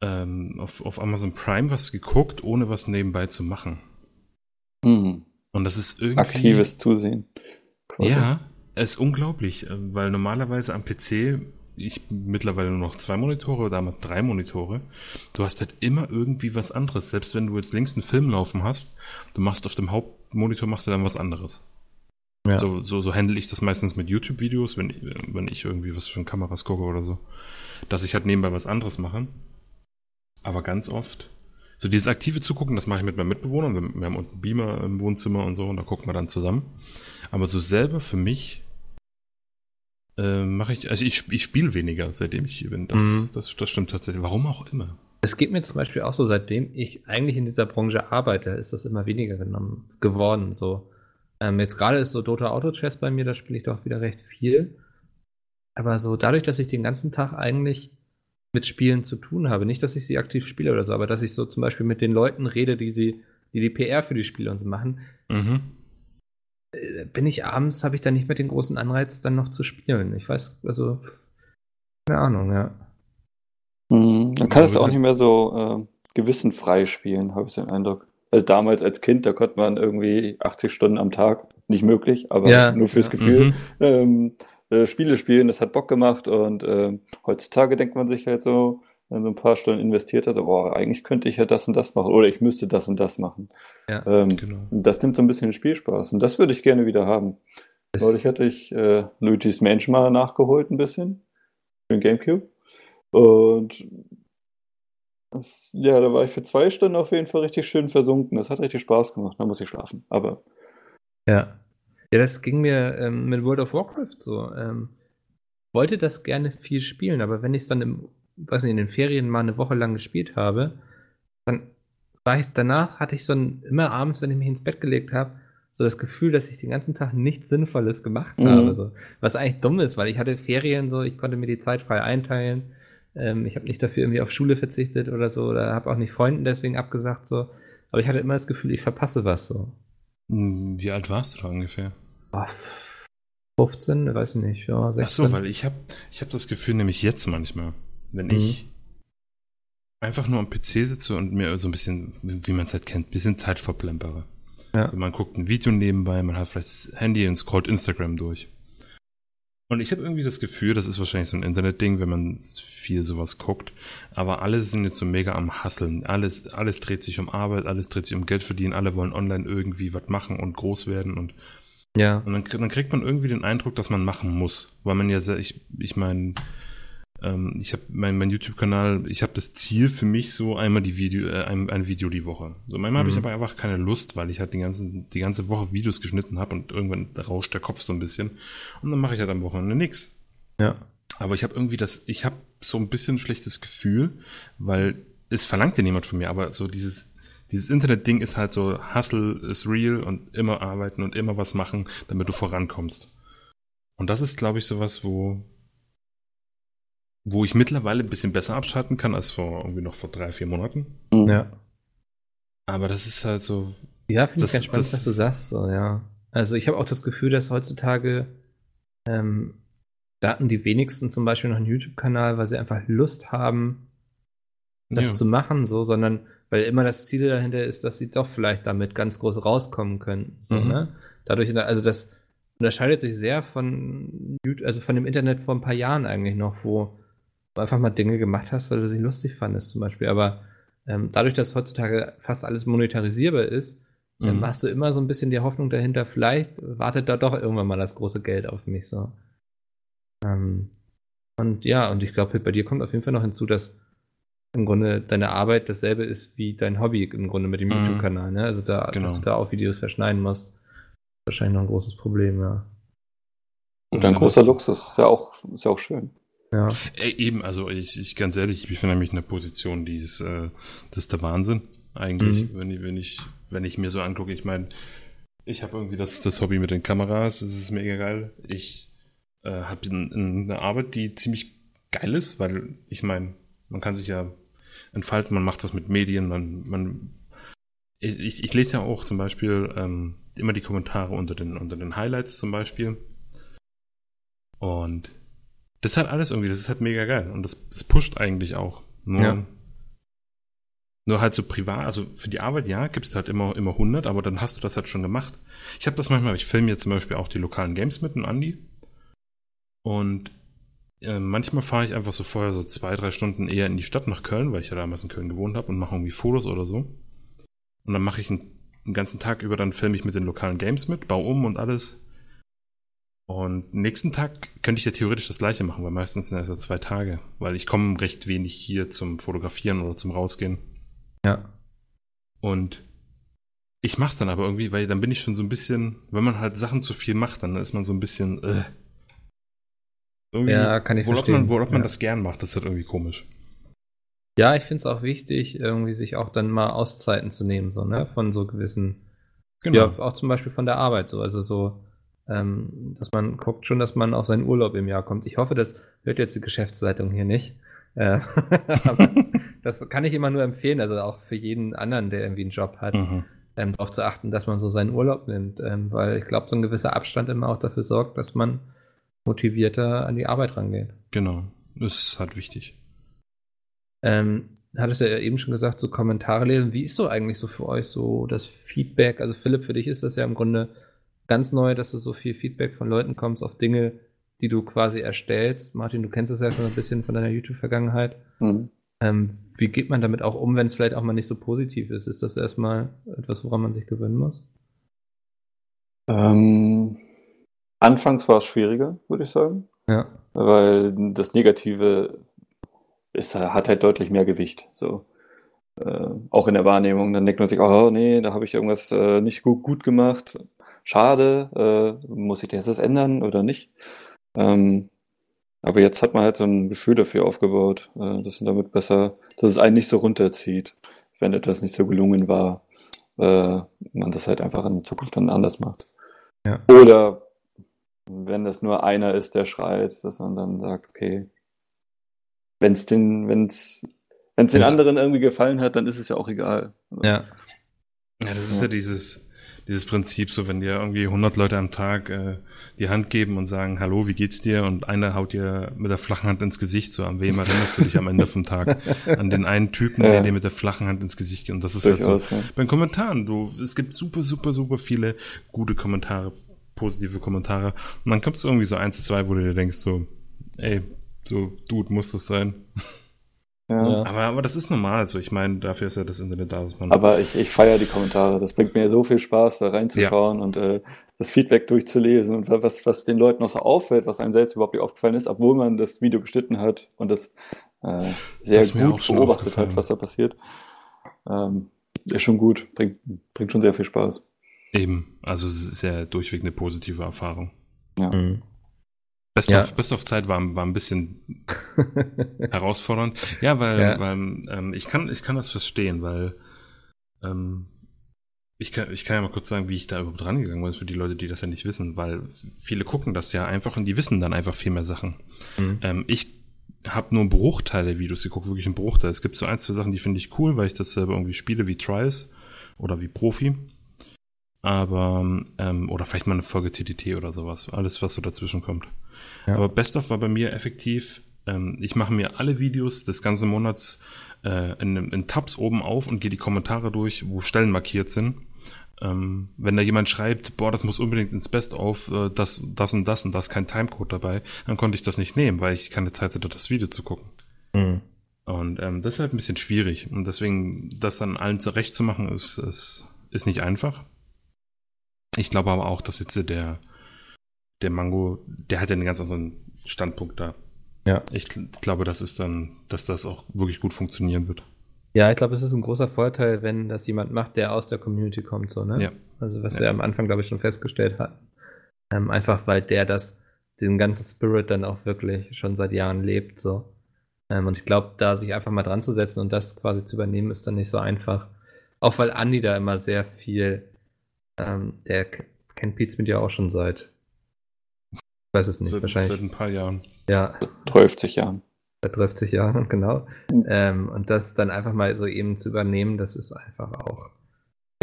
ähm, auf, auf Amazon Prime was geguckt, ohne was nebenbei zu machen. Mhm. Und das ist irgendwie Aktives Zusehen. quasi. Ja, es ist unglaublich, äh, weil normalerweise am PC ich mittlerweile nur noch zwei Monitore, damals drei Monitore. Du hast halt immer irgendwie was anderes. Selbst wenn du jetzt links einen Film laufen hast, du machst auf dem Hauptmonitor machst du dann was anderes. Ja. So, so, so handle ich das meistens mit YouTube-Videos, wenn, wenn ich irgendwie was für Kameras gucke oder so. Dass ich halt nebenbei was anderes mache. Aber ganz oft. So dieses aktive Zugucken, das mache ich mit meinem Mitbewohner. Wir, wir haben unten einen Beamer im Wohnzimmer und so und da gucken wir dann zusammen. Aber so selber für mich äh, mache ich, also ich, ich spiele weniger, seitdem ich hier bin. Das, Mhm. das, das stimmt tatsächlich. Warum auch immer. Es geht mir zum Beispiel auch so, seitdem ich eigentlich in dieser Branche arbeite, ist das immer weniger genommen, geworden. So. Ähm, jetzt gerade ist so Dota Auto Chess bei mir, da spiele ich doch wieder recht viel. Aber so dadurch, dass ich den ganzen Tag eigentlich mit Spielen zu tun habe, nicht, dass ich sie aktiv spiele oder so, aber dass ich so zum Beispiel mit den Leuten rede, die sie, die die PR für die Spiele und so machen, Mhm. äh, bin ich abends, habe ich dann nicht mehr den großen Anreiz, dann noch zu spielen. Ich weiß, also, keine Ahnung, ja. Mhm. Man kann es auch nicht mehr so äh, gewissenfrei spielen, habe ich den Eindruck. Also damals als Kind, da konnte man irgendwie 80 Stunden am Tag, nicht möglich, aber Ja. nur fürs Ja. Gefühl, Mhm. ähm, äh, Spiele spielen, das hat Bock gemacht und ähm, heutzutage denkt man sich halt so, wenn man so ein paar Stunden investiert hat, boah, eigentlich könnte ich ja das und das machen oder ich müsste das und das machen. Ja. Ähm, Genau. Das nimmt so ein bisschen den Spielspaß und das würde ich gerne wieder haben. Es- Neulich hatte ich äh, Luigi's Mansion mal nachgeholt ein bisschen für den Gamecube und das, ja, da war ich für zwei Stunden auf jeden Fall richtig schön versunken. Das hat richtig Spaß gemacht. Da muss ich schlafen. Aber Ja. Ja, das ging mir ähm, mit World of Warcraft so. Ähm, wollte das gerne viel spielen, aber wenn ich es dann im, weiß nicht, in den Ferien mal eine Woche lang gespielt habe, dann war ich danach, hatte ich so ein, immer abends, wenn ich mich ins Bett gelegt habe, so das Gefühl, dass ich den ganzen Tag nichts Sinnvolles gemacht Mhm. habe. So. Was eigentlich dumm ist, weil ich hatte Ferien so, ich konnte mir die Zeit frei einteilen. Ähm, ich habe nicht dafür irgendwie auf Schule verzichtet oder so, oder habe auch nicht Freunden deswegen abgesagt so. Aber ich hatte immer das Gefühl, ich verpasse was so. Hm, Wie alt warst du da ungefähr? Ah, 15, weiß ich nicht, ja, Ach 16. so, weil ich habe ich hab das Gefühl nämlich jetzt manchmal, wenn Mhm. ich einfach nur am PC sitze und mir so ein bisschen, wie man es halt kennt, ein bisschen Zeit verplempere. Ja. Also man guckt ein Video nebenbei, man hat vielleicht das Handy und scrollt Instagram durch. Und ich habe irgendwie das Gefühl, das ist wahrscheinlich so ein Internetding, wenn man viel sowas guckt. Aber alle sind jetzt so mega am Hasseln. Alles, alles dreht sich um Arbeit, alles dreht sich um Geld verdienen. Alle wollen online irgendwie was machen und groß werden. Und, ja. und dann, dann kriegt man irgendwie den Eindruck, dass man machen muss. Weil man ja, sehr, ich, ich meine, ähm, ich habe mein, mein YouTube-Kanal, ich habe das Ziel für mich so einmal die Video, äh, ein, ein Video die Woche. So manchmal mhm. habe ich aber einfach keine Lust, weil ich halt die ganzen, die ganze Woche Videos geschnitten habe und irgendwann rauscht der Kopf so ein bisschen und dann mache ich halt am Wochenende nix. Ja. Aber ich habe irgendwie das, ich habe so ein bisschen ein schlechtes Gefühl, weil es verlangt ja niemand von mir, aber so dieses dieses Internet-Ding ist halt so, Hustle ist real und immer arbeiten und immer was machen, damit du vorankommst. Und das ist, glaube ich, sowas, wo, wo ich mittlerweile ein bisschen besser abschalten kann als vor irgendwie noch vor drei, vier Monaten. Mhm. Ja. Aber das ist halt so. Ja, finde ich ganz spannend, das, was du sagst. So, ja. Also ich habe auch das Gefühl, dass heutzutage ähm, starten die wenigsten zum Beispiel noch einen YouTube-Kanal, weil sie einfach Lust haben, das ja. zu machen, so, sondern weil immer das Ziel dahinter ist, dass sie doch vielleicht damit ganz groß rauskommen können. So, mhm. ne? Dadurch, also das unterscheidet sich sehr von also von dem Internet vor ein paar Jahren eigentlich noch, wo einfach mal Dinge gemacht hast, weil du sie lustig fandest zum Beispiel. Aber ähm, dadurch, dass heutzutage fast alles monetarisierbar ist, ähm, mhm. ähm, hast du immer so ein bisschen die Hoffnung dahinter, vielleicht wartet da doch irgendwann mal das große Geld auf mich. So. Ähm, und ja, und ich glaube, bei dir kommt auf jeden Fall noch hinzu, dass im Grunde deine Arbeit dasselbe ist wie dein Hobby im Grunde mit dem mhm. YouTube-Kanal. Ne? Also da, genau. dass du da auch Videos verschneiden musst, ist wahrscheinlich noch ein großes Problem, ja. Und ein großer Luxus, ist ja auch, ist ja auch schön. Ja. Ey, eben, also ich, ich ganz ehrlich, ich befinde mich in einer Position, die ist, äh, das ist der Wahnsinn, eigentlich, mhm. wenn, ich, wenn, ich, wenn ich mir so angucke. Ich meine, ich habe irgendwie das, das Hobby mit den Kameras, das ist mega geil. Ich äh, habe eine Arbeit, die ziemlich geil ist, weil ich meine, man kann sich ja entfalten, man macht das mit Medien, man, man ich, ich, ich lese ja auch zum Beispiel ähm, immer die Kommentare unter den, unter den Highlights zum Beispiel. Und das ist halt alles irgendwie, das ist halt mega geil. Und das, das pusht eigentlich auch. Nur, ja. nur halt so privat, also für die Arbeit, ja, gibst du halt immer, immer 100, aber dann hast du das halt schon gemacht. Ich habe das manchmal, ich filme jetzt zum Beispiel auch die lokalen Games mit, dem Andi. Und äh, manchmal fahre ich einfach so vorher so zwei, drei Stunden eher in die Stadt nach Köln, weil ich ja damals in Köln gewohnt habe und mache irgendwie Fotos oder so. Und dann mache ich einen, einen ganzen Tag über, dann filme ich mit den lokalen Games mit, baue um und alles. Und nächsten Tag könnte ich ja theoretisch das gleiche machen, weil meistens sind es ja zwei Tage, weil ich komme recht wenig hier zum Fotografieren oder zum Rausgehen. Ja. Und ich mach's dann aber irgendwie, weil dann bin ich schon so ein bisschen, wenn man halt Sachen zu viel macht, dann ist man so ein bisschen, äh, irgendwie, ja, kann ich wo verstehen. Man, wo man ja. das gern macht, das ist halt irgendwie komisch. Ja, ich finde es auch wichtig, irgendwie sich auch dann mal Auszeiten zu nehmen, so, ne, von so gewissen, genau. ja, auch zum Beispiel von der Arbeit, so, also so, ähm, dass man guckt schon, dass man auf seinen Urlaub im Jahr kommt. Ich hoffe, das hört jetzt die Geschäftsleitung hier nicht. Äh, aber das kann ich immer nur empfehlen, also auch für jeden anderen, der irgendwie einen Job hat, mhm. ähm, darauf zu achten, dass man so seinen Urlaub nimmt, ähm, weil ich glaube, so ein gewisser Abstand immer auch dafür sorgt, dass man motivierter an die Arbeit rangeht. Genau, das ist halt wichtig. Ähm, hattest ja eben schon gesagt, so Kommentare lesen. Wie ist so eigentlich so für euch so das Feedback? Also Philipp, für dich ist das ja im Grunde ganz neu, dass du so viel Feedback von Leuten kommst auf Dinge, die du quasi erstellst. Martin, du kennst es ja schon ein bisschen von deiner YouTube-Vergangenheit. Mhm. Ähm, wie geht man damit auch um, wenn es vielleicht auch mal nicht so positiv ist? Ist das erstmal etwas, woran man sich gewöhnen muss? Ähm, anfangs war es schwieriger, würde ich sagen. Ja. Weil das Negative ist, hat halt deutlich mehr Gewicht. So. Äh, auch in der Wahrnehmung. Dann denkt man sich, oh nee, da habe ich irgendwas äh, nicht gut, gut gemacht schade, äh, muss ich das ändern oder nicht? Ähm, aber jetzt hat man halt so ein Gefühl dafür aufgebaut, äh, dass man damit besser, dass es einen nicht so runterzieht, wenn etwas nicht so gelungen war, äh, man das halt einfach in Zukunft dann anders macht. Ja. Oder wenn das nur einer ist, der schreit, dass man dann sagt, okay, wenn es den, wenn's, wenn's den anderen irgendwie gefallen hat, dann ist es ja auch egal. Ja. Ja, das ist ja, ja dieses, dieses Prinzip, so wenn dir irgendwie 100 Leute am Tag äh, die Hand geben und sagen, hallo, wie geht's dir? Und einer haut dir mit der flachen Hand ins Gesicht, so an wem erinnerst du dich am Ende vom Tag? An den einen Typen, Ja. der dir mit der flachen Hand ins Gesicht geht. Und das ist halt so. Durchaus, ja. Bei Kommentaren, du, es gibt super, super, super viele gute Kommentare, positive Kommentare. Und dann kommt es irgendwie so eins, zwei, wo du dir denkst, so, ey, so, Dude, muss das sein. Ja. Ja. Aber, aber das ist normal. Also ich meine, dafür ist ja das Internet da, dass man. Aber ich, ich feiere die Kommentare. Das bringt mir so viel Spaß, da reinzuschauen und äh, das Feedback durchzulesen und was, was den Leuten noch so auffällt, was einem selbst überhaupt nicht aufgefallen ist, obwohl man das Video geschnitten hat und das äh, sehr Das gut beobachtet hat, was da passiert. Ähm, ist schon gut, bringt, bringt schon sehr viel Spaß. Eben. Also es ist ja durchweg eine positive Erfahrung. Mhm. Best, Ja. of, Best of Zeit war, war ein bisschen herausfordernd. Ja, weil, Ja. weil ähm, ich kann ich kann das verstehen, weil ähm, ich kann ich kann ja mal kurz sagen, wie ich da überhaupt rangegangen bin für die Leute, die das ja nicht wissen, weil viele gucken das ja einfach und die wissen dann einfach viel mehr Sachen. Mhm. Ähm, ich habe nur einen Bruchteil der Videos geguckt, wirklich einen Bruchteil. Es gibt so ein, zwei Sachen, die finde ich cool, weil ich das selber irgendwie spiele wie Trials oder wie Profi. Aber, ähm, oder vielleicht mal eine Folge TTT oder sowas. Alles, was so dazwischen kommt. Ja. Aber Best of war bei mir effektiv, ähm, ich mache mir alle Videos des ganzen Monats äh, in, in Tabs oben auf und gehe die Kommentare durch, wo Stellen markiert sind. Ähm, wenn da jemand schreibt, boah, das muss unbedingt ins Best of, äh, das, das und das und da ist kein Timecode dabei, dann konnte ich das nicht nehmen, weil ich keine Zeit hatte, das Video zu gucken. Mhm. Und ähm, das ist halt ein bisschen schwierig. Und deswegen, das dann allen zurecht zu machen, ist, ist, ist nicht einfach. Ich glaube aber auch, dass jetzt der, der Mango, der hat ja einen ganz anderen Standpunkt da. Ja. Ich gl- glaube, das ist dann, dass das auch wirklich gut funktionieren wird. Ja, ich glaube, es ist ein großer Vorteil, wenn das jemand macht, der aus der Community kommt, so, ne? Ja. Also, was Ja. wir am Anfang, glaube ich, schon festgestellt hatten. Ähm, einfach, weil der das, den ganzen Spirit dann auch wirklich schon seit Jahren lebt, so. Ähm, und ich glaube, da sich einfach mal dran zu setzen und das quasi zu übernehmen, ist dann nicht so einfach. Auch weil Andi da immer sehr viel, ähm, der kennt Pete mit ja auch schon seit, ich weiß es nicht, Seit, wahrscheinlich, seit ein paar Jahren. ja, 50 Jahren. seit 30 Jahren, genau. Mhm. Ähm, und das dann einfach mal so eben zu übernehmen, das ist einfach auch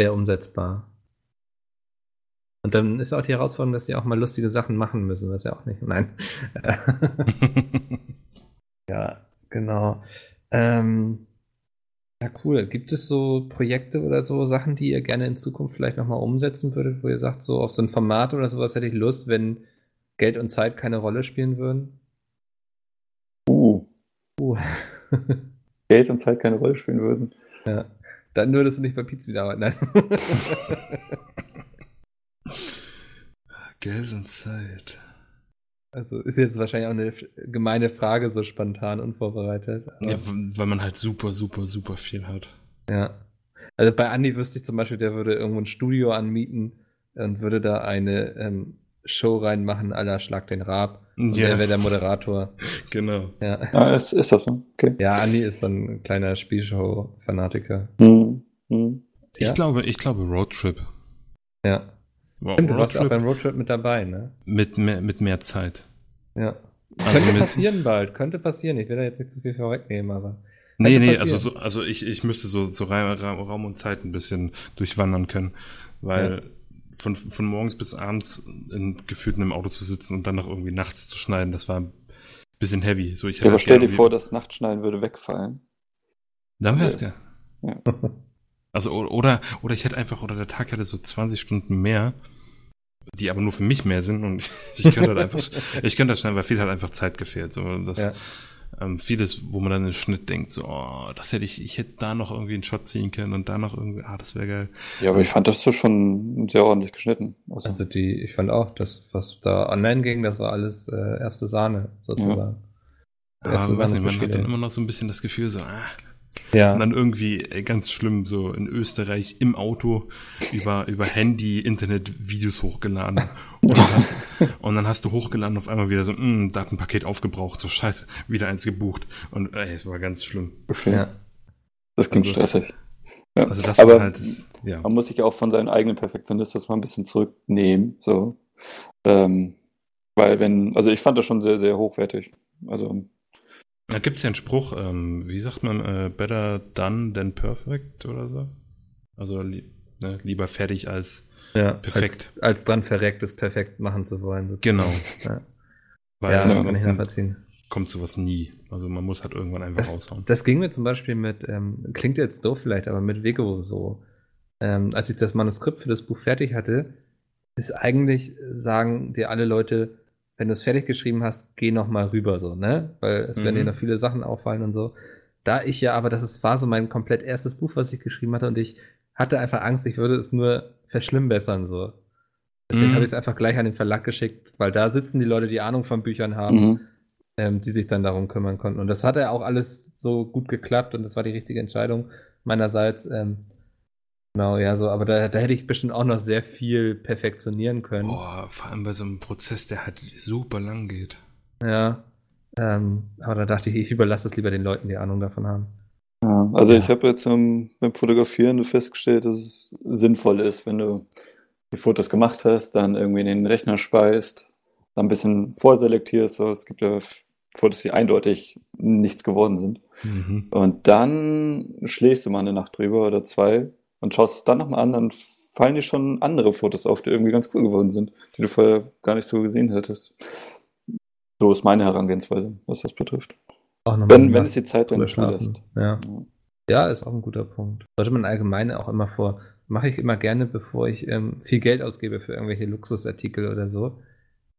sehr umsetzbar. Und dann ist auch die Herausforderung, dass sie auch mal lustige Sachen machen müssen, was ja auch nicht. Nein. ja, genau. Ähm, ja, cool. Gibt es so Projekte oder so Sachen, die ihr gerne in Zukunft vielleicht nochmal umsetzen würdet, wo ihr sagt, so auf so ein Format oder sowas hätte ich Lust, wenn Geld und Zeit keine Rolle spielen würden? Uh, Uh. Geld und Zeit keine Rolle spielen würden. Ja. Dann würdest du nicht bei Pizza wieder arbeiten. Nein. Geld und Zeit. Also ist jetzt wahrscheinlich auch eine gemeine Frage, so spontan unvorbereitet. aber- Ja, weil man halt super, super, super viel hat. Ja. Also bei Andi wüsste ich zum Beispiel, der würde irgendwo ein Studio anmieten und würde da eine ähm, Show reinmachen, aller Schlag den Rab. Und Ja. er wäre der Moderator. Genau. Ja. Ja, ist, ist das so? Okay. ja, Andi ist so ein kleiner Spielshow-Fanatiker. Hm, hm. Ja? Ich glaube, ich glaube Roadtrip. Ja. Wow, Stimmt, du warst auch beim Roadtrip mit dabei, ne? mit mehr, mit mehr Zeit. Ja. Also Könnte passieren bald, könnte passieren. Ich will da jetzt nicht zu viel vorwegnehmen, aber. Nee, nee, passieren. also, so, also ich, ich müsste so, so Ra- Ra- Raum und Zeit ein bisschen durchwandern können, weil Ja. von, von morgens bis abends in gefühlt in einem Auto zu sitzen und dann noch irgendwie nachts zu schneiden, das war ein bisschen heavy. So, ich Ja, aber stell dir vor, das Nachtschneiden würde wegfallen. Dann wär's das- geil. Also, oder, oder ich hätte einfach, oder der Tag hätte so 20 Stunden mehr, die aber nur für mich mehr sind und ich könnte halt einfach, ich könnte das schneiden, weil viel halt einfach Zeit gefehlt. So, das, Ja. ähm, vieles, wo man dann im Schnitt denkt, so, oh, das hätte ich, ich hätte da noch irgendwie einen Shot ziehen können und da noch irgendwie, ah, das wäre geil. Ja, aber ich fand das so schon sehr ordentlich geschnitten. Also, Also die, ich fand auch, das, was da online ging, das war alles äh, erste Sahne, sozusagen. Aber Erste weiß Sahne nicht, man hat dann immer noch so ein bisschen das Gefühl, so, ah, Ja. Und dann irgendwie ganz schlimm, so in Österreich im Auto über, über Handy, Internet, Videos hochgeladen. Und dann, hast, und dann hast du hochgeladen auf einmal wieder so, mh, Datenpaket aufgebraucht, so scheiße, wieder eins gebucht. Und ey, es war ganz schlimm. ja. das klingt Also- stressig. Ja. Also das aber war halt, das, ja. man muss sich ja auch von seinem eigenen Perfektionismus mal ein bisschen zurücknehmen. So. Ähm, weil wenn, also ich fand das schon sehr, sehr hochwertig. Also, Da gibt's ja einen Spruch, ähm, wie sagt man, äh, better done than perfect oder so? Also li- Ne? Lieber fertig als Ja, Perfekt. Als, als dran verreckt, es perfekt machen zu wollen. sozusagen. Genau. Ja, Weil ja kann ich ansonsten nachvollziehen. kommt sowas nie. Also man muss halt irgendwann einfach Das, raushauen. das ging mir zum Beispiel mit, ähm, klingt jetzt doof vielleicht, aber mit Vego so. Ähm, als ich das Manuskript für das Buch fertig hatte, ist eigentlich, sagen dir alle Leute, wenn du es fertig geschrieben hast, geh noch mal rüber so, ne? Weil es werden Mhm. dir noch viele Sachen auffallen und so. Da ich ja, aber das ist, war so mein komplett erstes Buch, was ich geschrieben hatte und ich hatte einfach Angst, ich würde es nur verschlimmbessern so. Deswegen Mhm. habe ich es einfach gleich an den Verlag geschickt, weil da sitzen die Leute, die Ahnung von Büchern haben Mhm. ähm, die sich dann darum kümmern konnten. Und das hat ja auch alles so gut geklappt und das war die richtige Entscheidung meinerseits. Ähm, genau, ja, so, aber da, da hätte ich bestimmt auch noch sehr viel perfektionieren können. Boah, vor allem bei so einem Prozess, der halt super lang geht. Ja. Ähm, aber da dachte ich, ich überlasse es lieber den Leuten, die Ahnung davon haben. Ja, also Ja. ich habe jetzt ähm, beim Fotografieren festgestellt, dass es sinnvoll ist, wenn du die Fotos gemacht hast, dann irgendwie in den Rechner speist, dann ein bisschen vorselektierst. So. Es gibt ja Fotos, die eindeutig nichts geworden sind. Mhm. Und dann schläfst du mal eine Nacht drüber oder zwei und schaust es dann nochmal an, dann fallen dir schon andere Fotos auf, die irgendwie ganz cool geworden sind, die du vorher gar nicht so gesehen hättest. So ist meine Herangehensweise, was das betrifft. Wenn, wenn es die Zeit dann zulässt. Ja. Ja. ja, ist auch ein guter Punkt. Sollte man allgemein auch immer vor, mache ich immer gerne, bevor ich ähm, viel Geld ausgebe für irgendwelche Luxusartikel oder so.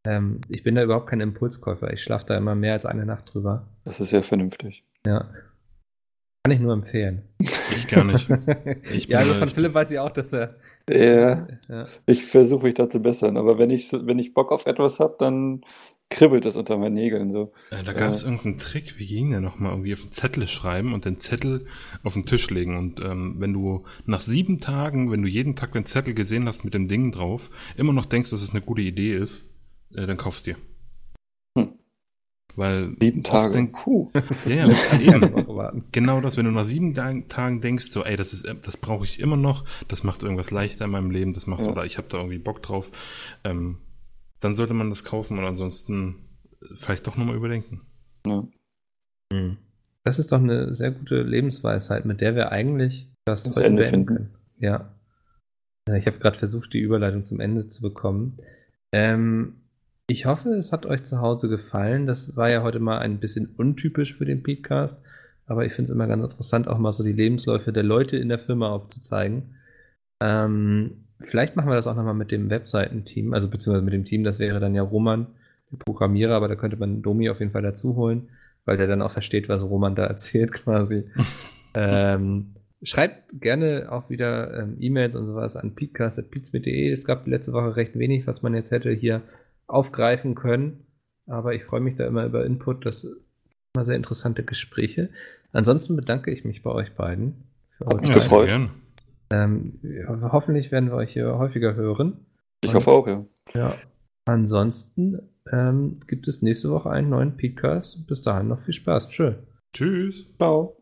Ähm, ich bin da überhaupt kein Impulskäufer. Ich schlafe da immer mehr als eine Nacht drüber. Das ist sehr vernünftig. Ja. Kann ich nur empfehlen. Ich gar nicht. Ich ja, also von Philipp weiß ich auch, dass er. Ja, ja. ich versuche mich da zu bessern, aber wenn ich, wenn ich Bock auf etwas habe, dann kribbelt es unter meinen Nägeln so. Äh, da gab es Ja. irgendeinen Trick, wie ging der nochmal? Irgendwie auf einen Zettel schreiben und den Zettel auf den Tisch legen. Und ähm, wenn du nach sieben Tagen, wenn du jeden Tag den Zettel gesehen hast mit dem Ding drauf, immer noch denkst, dass es eine gute Idee ist, äh, dann kaufst dir. Weil Sieben Tage. Denk, Puh. ja, ja, eben. Genau das, wenn du nach sieben Tagen- denkst, so, ey, das ist, äh, das brauche ich immer noch, das macht irgendwas leichter in meinem Leben, das macht, Ja. oder ich habe da irgendwie Bock drauf, ähm, dann sollte man das kaufen und ansonsten vielleicht doch nochmal überdenken. Ja. Das ist doch eine sehr gute Lebensweisheit, mit der wir eigentlich das, Das heute Ende beenden finden. können. Ja. Ja, Ich habe gerade versucht, die Überleitung zum Ende zu bekommen. Ähm, ich hoffe, es hat euch zu Hause gefallen. Das war ja heute mal ein bisschen untypisch für den Podcast, aber ich finde es immer ganz interessant, auch mal so die Lebensläufe der Leute in der Firma aufzuzeigen. Ähm, vielleicht machen wir das auch nochmal mit dem Webseitenteam, also beziehungsweise mit dem Team, das wäre dann ja Roman, der Programmierer, aber da könnte man Domi auf jeden Fall dazu holen, weil der dann auch versteht, was Roman da erzählt quasi. ähm, schreibt gerne auch wieder ähm, E-Mails und sowas an peatcast.peatsmit.de. Es gab letzte Woche recht wenig, was man jetzt hätte hier aufgreifen können, aber ich freue mich da immer über Input. Das sind immer sehr interessante Gespräche. Ansonsten bedanke ich mich bei euch beiden. Für eure Hat mich Zeit. gefreut. Ähm, ja, hoffentlich werden wir euch hier häufiger hören. Ich hoffe auch, ja. Ja. Ansonsten ähm, gibt es nächste Woche einen neuen Podcast. Bis dahin noch viel Spaß. Tschö. Tschüss. Ciao.